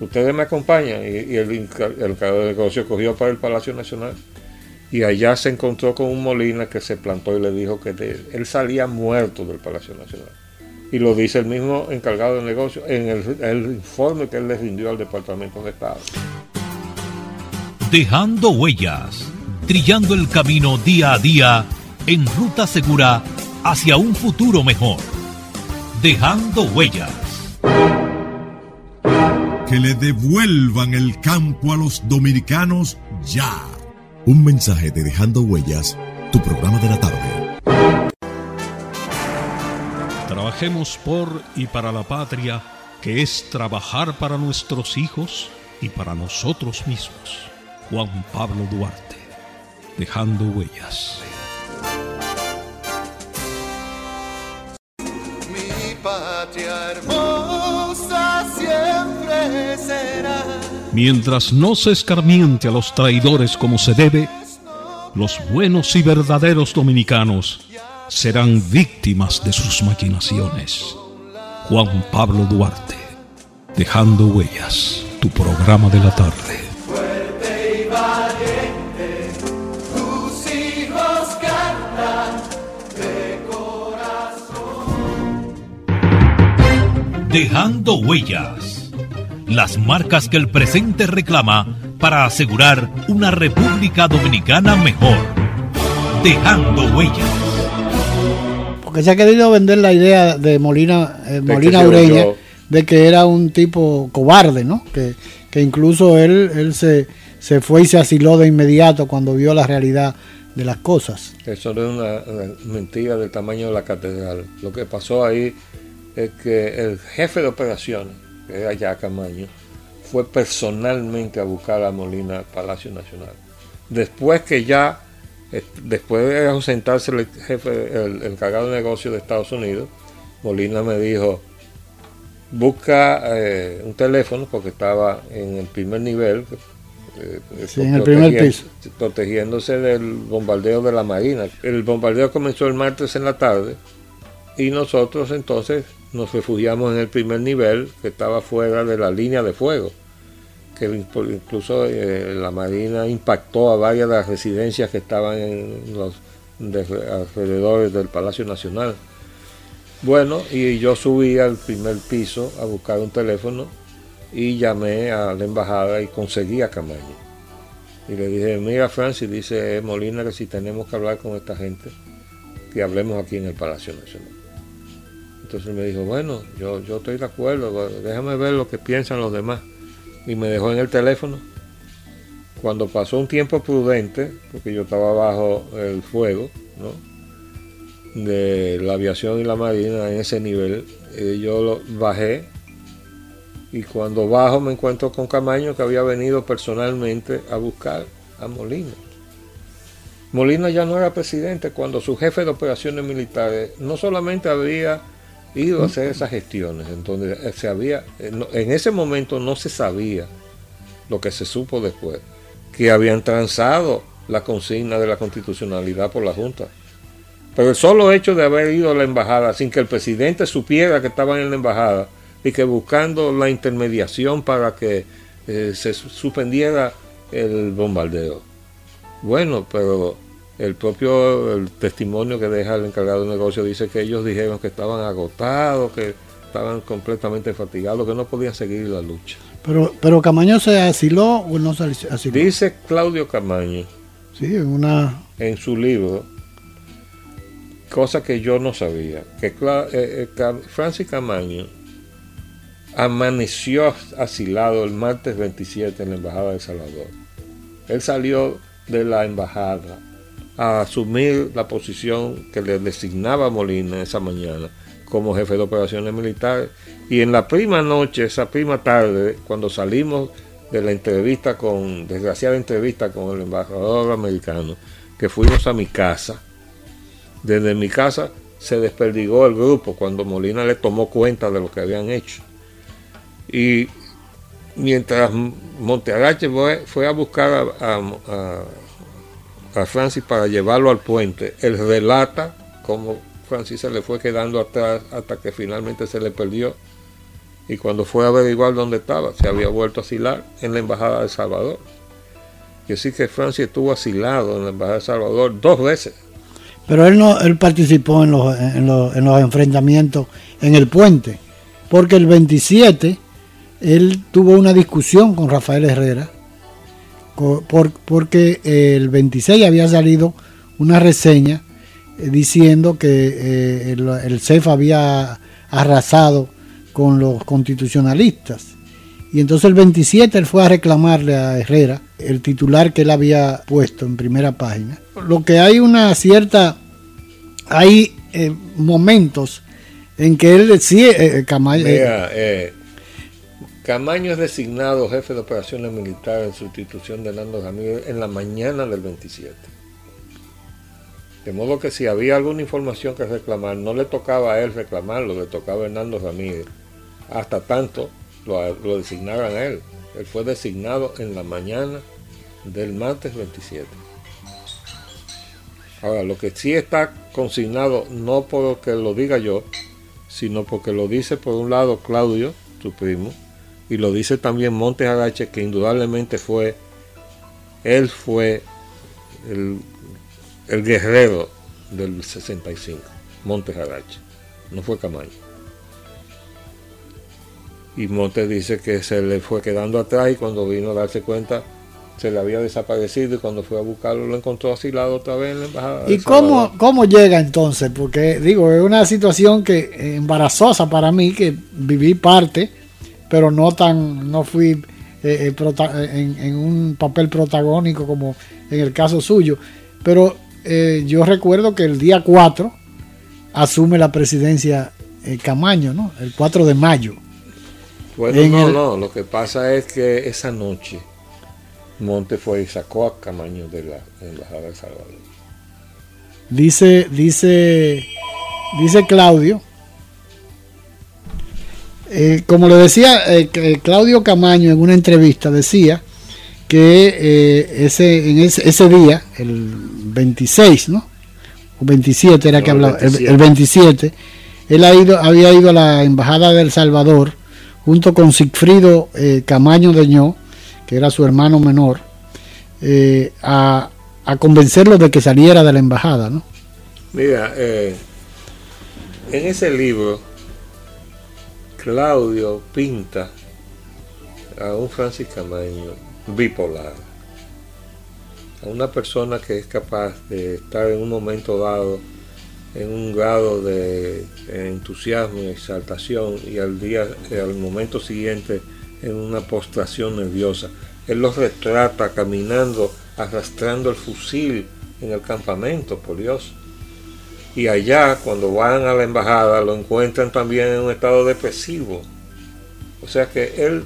Ustedes me acompañan. Y, el, encargado del negocio cogió para el Palacio Nacional. Y allá se encontró con un Molina que se plantó y le dijo que él salía muerto del Palacio Nacional y lo dice el mismo encargado del negocio en el, informe que él le rindió al Departamento de Estado. Dejando huellas, trillando el camino día a día en ruta segura hacia un futuro mejor. Dejando huellas. Que le devuelvan el campo a los dominicanos ya. Un mensaje de Dejando Huellas, tu programa de la tarde. Trabajemos por y para la patria, que es trabajar para nuestros hijos y para nosotros mismos. Juan Pablo Duarte, dejando huellas. Mi patria hermosa siempre será. Mientras no se escarmiente a los traidores como se debe, los buenos y verdaderos dominicanos serán víctimas de sus maquinaciones. Juan Pablo Duarte, Dejando Huellas, tu programa de la tarde. Dejando Huellas, las marcas que el presente reclama para asegurar una República Dominicana mejor. Dejando Huellas. Porque se ha querido vender la idea de Molina, eh, Molina Ureña de que era un tipo cobarde, ¿no? Que, incluso él, él se, se fue y se asiló de inmediato cuando vio la realidad de las cosas. Eso no es una, mentira del tamaño de la catedral. Lo que pasó ahí es que el jefe de operaciones, que era ya Camaño, fue personalmente a buscar a Molina al Palacio Nacional. Después que ya Después de ausentarse el jefe, el, encargado de negocio de Estados Unidos, Molina me dijo, busca eh, un teléfono porque estaba en el primer nivel, eh, en el primer piso. protegiéndose del bombardeo de la Marina. El bombardeo comenzó el martes en la tarde y nosotros entonces nos refugiamos en el primer nivel que estaba fuera de la línea de fuego que incluso eh, la Marina impactó a varias de las residencias que estaban en los alrededores del Palacio Nacional. Bueno, y yo subí al primer piso a buscar un teléfono y llamé a la embajada y conseguí a Camaño. Y le dije, mira Francis, dice Molina que si tenemos que hablar con esta gente, que hablemos aquí en el Palacio Nacional. Entonces me dijo, bueno, yo, yo estoy de acuerdo, déjame ver lo que piensan los demás y me dejó en el teléfono. Cuando pasó un tiempo prudente, porque yo estaba bajo el fuego de la aviación y la marina en ese nivel, eh, yo lo bajé y cuando bajo me encuentro con Camaño que había venido personalmente a buscar a Molina. Molina ya no era presidente cuando su jefe de operaciones militares no solamente había ido a hacer esas gestiones. Entonces, eh, se había, eh, en ese momento no se sabía lo que se supo después, que habían transado la consigna de la constitucionalidad por la Junta. Pero el solo hecho de haber ido a la embajada sin que el presidente supiera que estaban en la embajada y que buscando la intermediación para que eh, se suspendiera el bombardeo. Bueno, pero el propio el testimonio que deja el encargado de negocio dice que ellos dijeron que estaban agotados, que estaban completamente fatigados, que no podían seguir la lucha. Pero, pero Camaño se asiló o no se asiló. Dice Claudio Camaño. Sí, en una. En su libro, cosa que yo no sabía, que eh, eh, Francis Camaño amaneció asilado el martes 27 en la Embajada de Salvador. Él salió de la embajada a asumir la posición que le designaba Molina esa mañana como jefe de operaciones militares. Y en la prima noche, esa prima tarde, cuando salimos de la entrevista con, desgraciada entrevista con el embajador americano, que fuimos a mi casa. Desde mi casa se desperdigó el grupo cuando Molina le tomó cuenta de lo que habían hecho. Y mientras Monteagache fue, fue a buscar a, a, Francis para llevarlo al puente, él relata cómo Francis se le fue quedando atrás hasta que finalmente se le perdió. Y cuando fue a averiguar dónde estaba, se había vuelto a asilar en la Embajada de Salvador. Y así que Francis estuvo asilado en la Embajada de Salvador dos veces. Pero él no él participó en los, en los, en los enfrentamientos en el puente, porque el 27 él tuvo una discusión con Rafael Herrera, porque el 26 había salido una reseña eh, diciendo que eh, el, el CEF había arrasado con los constitucionalistas. Y entonces el 27 él fue a reclamarle a Herrera el titular que él había puesto en primera página. Lo que hay una cierta, hay eh, momentos en que él sí, eh, Camaño es designado jefe de operaciones militares en sustitución de Nando Ramírez en la mañana del 27. De modo que si había alguna información que reclamar, no le tocaba a él reclamarlo, le tocaba a Hernando Ramírez. Hasta tanto lo, lo designaran a él. Él fue designado en la mañana del martes 27. Ahora, lo que sí está consignado, no porque lo diga yo, sino porque lo dice por un lado Claudio, su primo, y lo dice también Montes Agache, que indudablemente fue, él fue el, guerrero del 65, Montes Agache, no fue Camaño. Y Montes dice que se le fue quedando atrás y cuando vino a darse cuenta se le había desaparecido y cuando fue a buscarlo lo encontró asilado otra vez en la embajada. ¿Y cómo, cómo llega entonces? Porque digo, es una situación que embarazosa para mí, que viví parte pero no tan, no fui eh, eh, en, un papel protagónico como en el caso suyo. Pero eh, yo recuerdo que el día 4 asume la presidencia Camaño, ¿no? El 4 de mayo. Bueno, no, no, lo que pasa es que esa noche Monte fue y sacó a Camaño de la Embajada de Salvador. Dice, dice, dice Claudio eh, como le decía eh, eh, Claudio Camaño en una entrevista, decía que ese, en ese, día, el 26, ¿no? O 27 era que hablaba, el 27. él ha ido, había ido a la Embajada de El Salvador junto con Sigfrido Camaño Deñó, que era su hermano menor, a, a, convencerlo de que saliera de la embajada, ¿no? Mira, en ese libro Claudio pinta a un Francis Camaño bipolar, a una persona que es capaz de estar en un momento dado en un grado de entusiasmo y exaltación y al día al momento siguiente en una postración nerviosa. Él los retrata caminando, arrastrando el fusil en el campamento, por Dios. Y allá, cuando van a la embajada, lo encuentran también en un estado depresivo. O sea que él,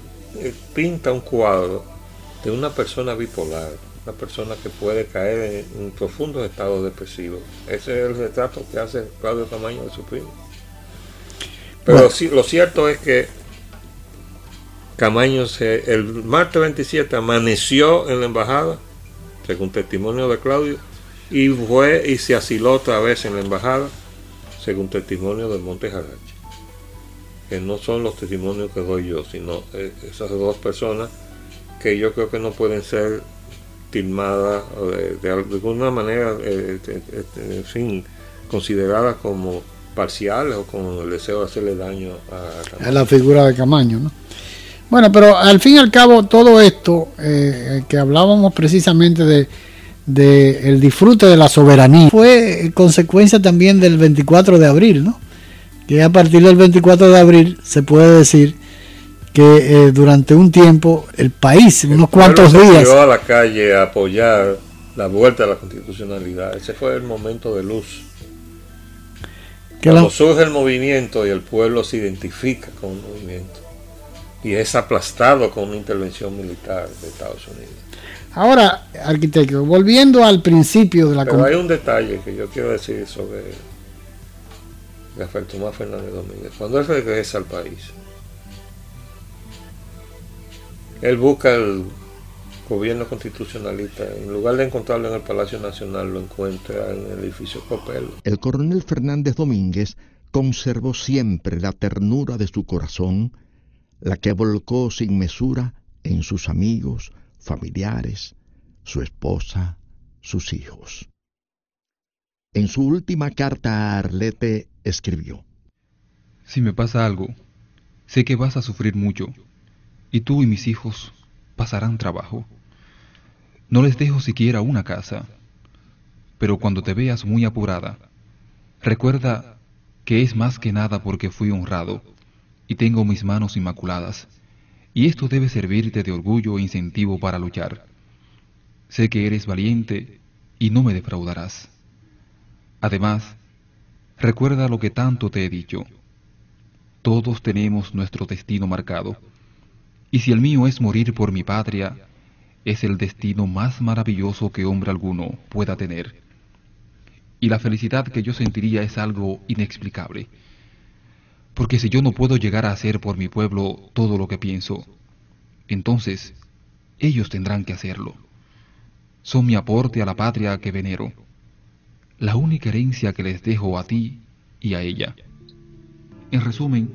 pinta un cuadro de una persona bipolar, una persona que puede caer en, profundos estados depresivos. Ese es el retrato que hace Claudio Tamaño de su primo. Pero lo cierto es que Camaño se, el martes 27 amaneció en la embajada, según testimonio de Claudio, y fue y se asiló otra vez en la embajada, según testimonio de Monte Jarache. Que no son los testimonios que doy yo, sino eh, esas dos personas que yo creo que no pueden ser tilmadas de, alguna manera, eh, este, en fin, consideradas como parciales o con el deseo de hacerle daño a, a la figura de Camaño, ¿no? Bueno, pero al fin y al cabo todo esto eh, que hablábamos precisamente de del disfrute de la soberanía. Fue consecuencia también del 24 de abril, ¿no? Que a partir del 24 de abril se puede decir que eh, durante un tiempo el país, unos cuantos días... a la calle a apoyar la vuelta a la constitucionalidad. Ese fue el momento de luz. Cuando surge el movimiento y el pueblo se identifica con el movimiento, y es aplastado con una intervención militar de Estados Unidos. Ahora, arquitecto, volviendo al principio de la Pero hay un detalle que yo quiero decir sobre Rafael Tomás Fernández Domínguez. Cuando él regresa al país, él busca el gobierno constitucionalista. En lugar de encontrarlo en el Palacio Nacional, lo encuentra en el edificio Copelo. El coronel Fernández Domínguez conservó siempre la ternura de su corazón, la que volcó sin mesura en sus amigos, familiares, su esposa, sus hijos. En su última carta a Arlete escribió, Si me pasa algo, sé que vas a sufrir mucho, y tú y mis hijos pasarán trabajo. No les dejo siquiera una casa, pero cuando te veas muy apurada, recuerda que es más que nada porque fui honrado y tengo mis manos inmaculadas, y esto debe servirte de orgullo e incentivo para luchar. Sé que eres valiente y no me defraudarás. Además, recuerda lo que tanto te he dicho. Todos tenemos nuestro destino marcado, y si el mío es morir por mi patria, es el destino más maravilloso que hombre alguno pueda tener. Y la felicidad que yo sentiría es algo inexplicable. Porque si yo no puedo llegar a hacer por mi pueblo todo lo que pienso, entonces ellos tendrán que hacerlo. Son mi aporte a la patria que venero, la única herencia que les dejo a ti y a ella. En resumen,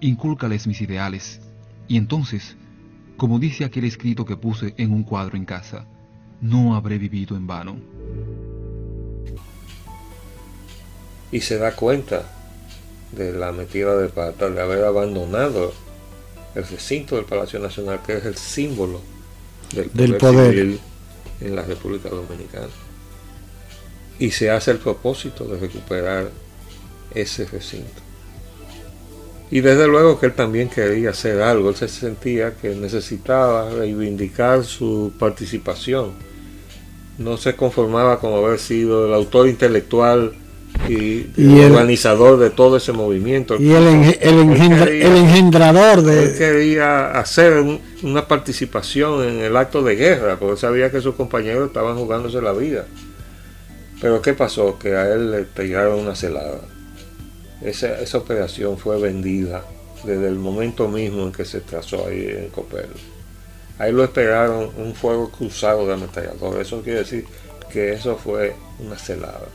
incúlcales mis ideales, y entonces, como dice aquel escrito que puse en un cuadro en casa, no habré vivido en vano. Y se da cuenta de la metida de pata, de haber abandonado el recinto del Palacio Nacional, que es el símbolo del poder, Del poder. civil en la República Dominicana. Y se hace el propósito de recuperar ese recinto. Y desde luego que él también quería hacer algo, él se sentía que necesitaba reivindicar su participación. No se conformaba con haber sido el autor intelectual y, Y el organizador de todo ese movimiento. Y el, el Él engendra- quería- el engendrador él de... quería hacer un- una participación en el acto de guerra, porque sabía que sus compañeros estaban jugándose la vida. Pero ¿qué pasó? Que a él le tiraron una celada. Esa, esa operación fue vendida desde el momento mismo en que se trazó ahí en Copel. Ahí lo esperaron un fuego cruzado de ametrallador. Eso quiere decir que eso fue una celada.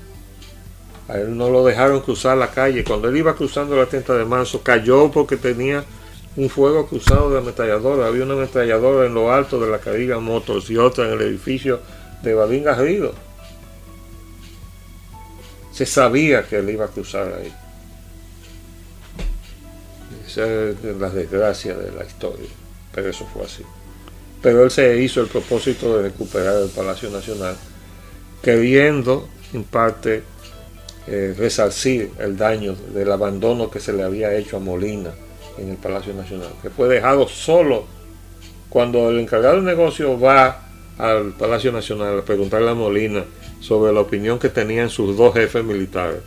A él no lo dejaron cruzar la calle. Cuando él iba cruzando la 30 de marzo, cayó porque tenía un fuego cruzado de ametralladora. Había una ametralladora en lo alto de la Cariga Motors y otra en el edificio de Badín Garrido. Se sabía que él iba a cruzar ahí. Esa es la desgracia de la historia. Pero eso fue así. Pero él se hizo el propósito de recuperar el Palacio Nacional, queriendo en parte eh, resarcir el daño del abandono que se le había hecho a Molina en el Palacio Nacional, que fue dejado solo cuando el encargado del negocio va al Palacio Nacional a preguntarle a Molina sobre la opinión que tenían sus dos jefes militares.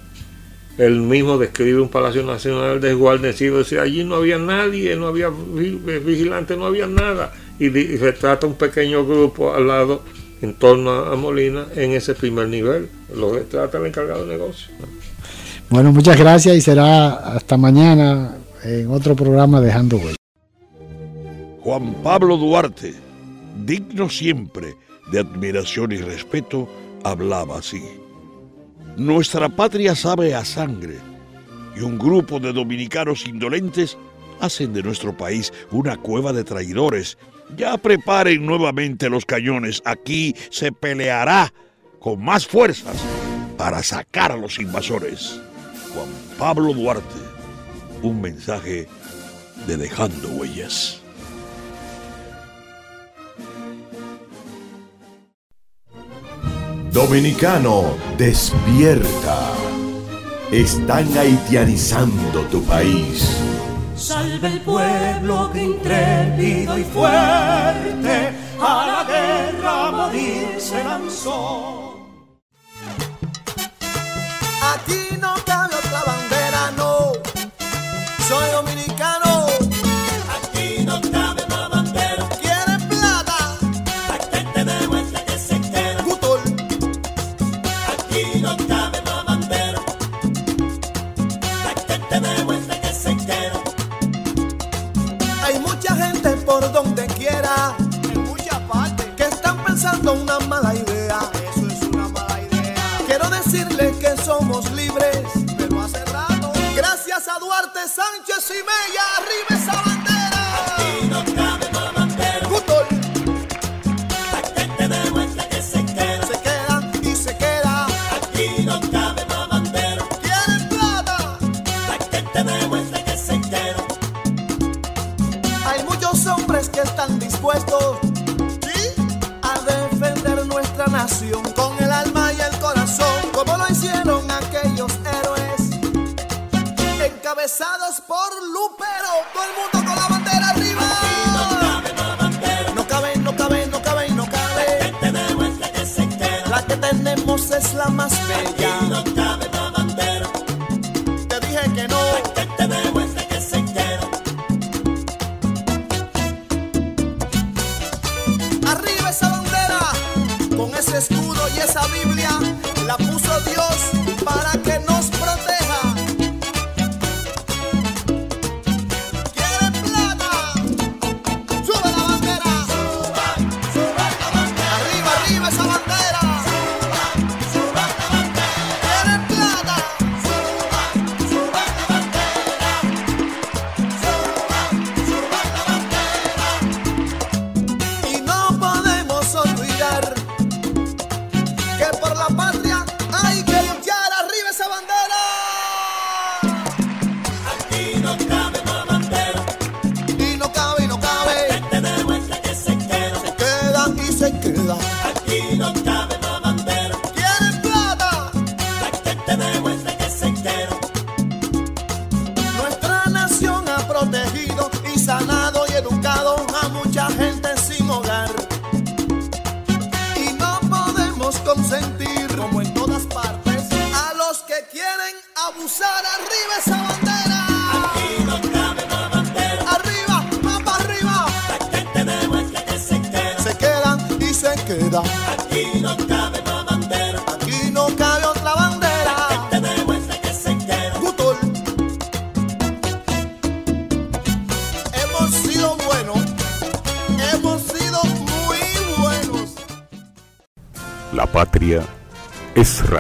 Él mismo describe un Palacio Nacional desguarnecido, decía, allí no había nadie, no había vi- vigilante, no había nada. Y retrata un pequeño grupo al lado, en torno a, Molina, en ese primer nivel. Lo retrata el encargado de negocio. Bueno, muchas gracias y será hasta mañana en otro programa Dejando Huella. Juan Pablo Duarte, digno siempre de admiración y respeto, hablaba así. Nuestra patria sabe a sangre y un grupo de dominicanos indolentes hacen de nuestro país una cueva de traidores. Ya preparen nuevamente los cañones. Aquí se peleará con más fuerzas para sacar a los invasores. Juan Pablo Duarte, un mensaje de Dejando Huellas. Dominicano, despierta. Están haitianizando tu país. Salve el pueblo que intrépido y fuerte a la guerra a morir se lanzó. Aquí no cabe otra bandera, no. Soy dominicano. Aquí no cabe otra bandera. ¿Quieren plata? Aquí te dejo que se queda. Aquí no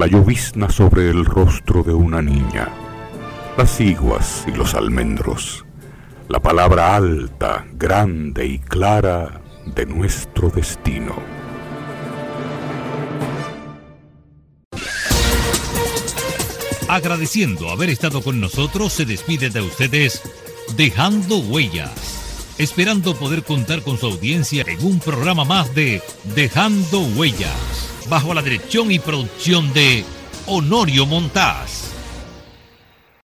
la llovizna sobre el rostro de una niña, las iguas y los almendros, la palabra alta, grande y clara de nuestro destino. Agradeciendo haber estado con nosotros, se despide de ustedes dejando huellas, esperando poder contar con su audiencia en un programa más de Dejando Huellas bajo la dirección y producción de Honorio Montás.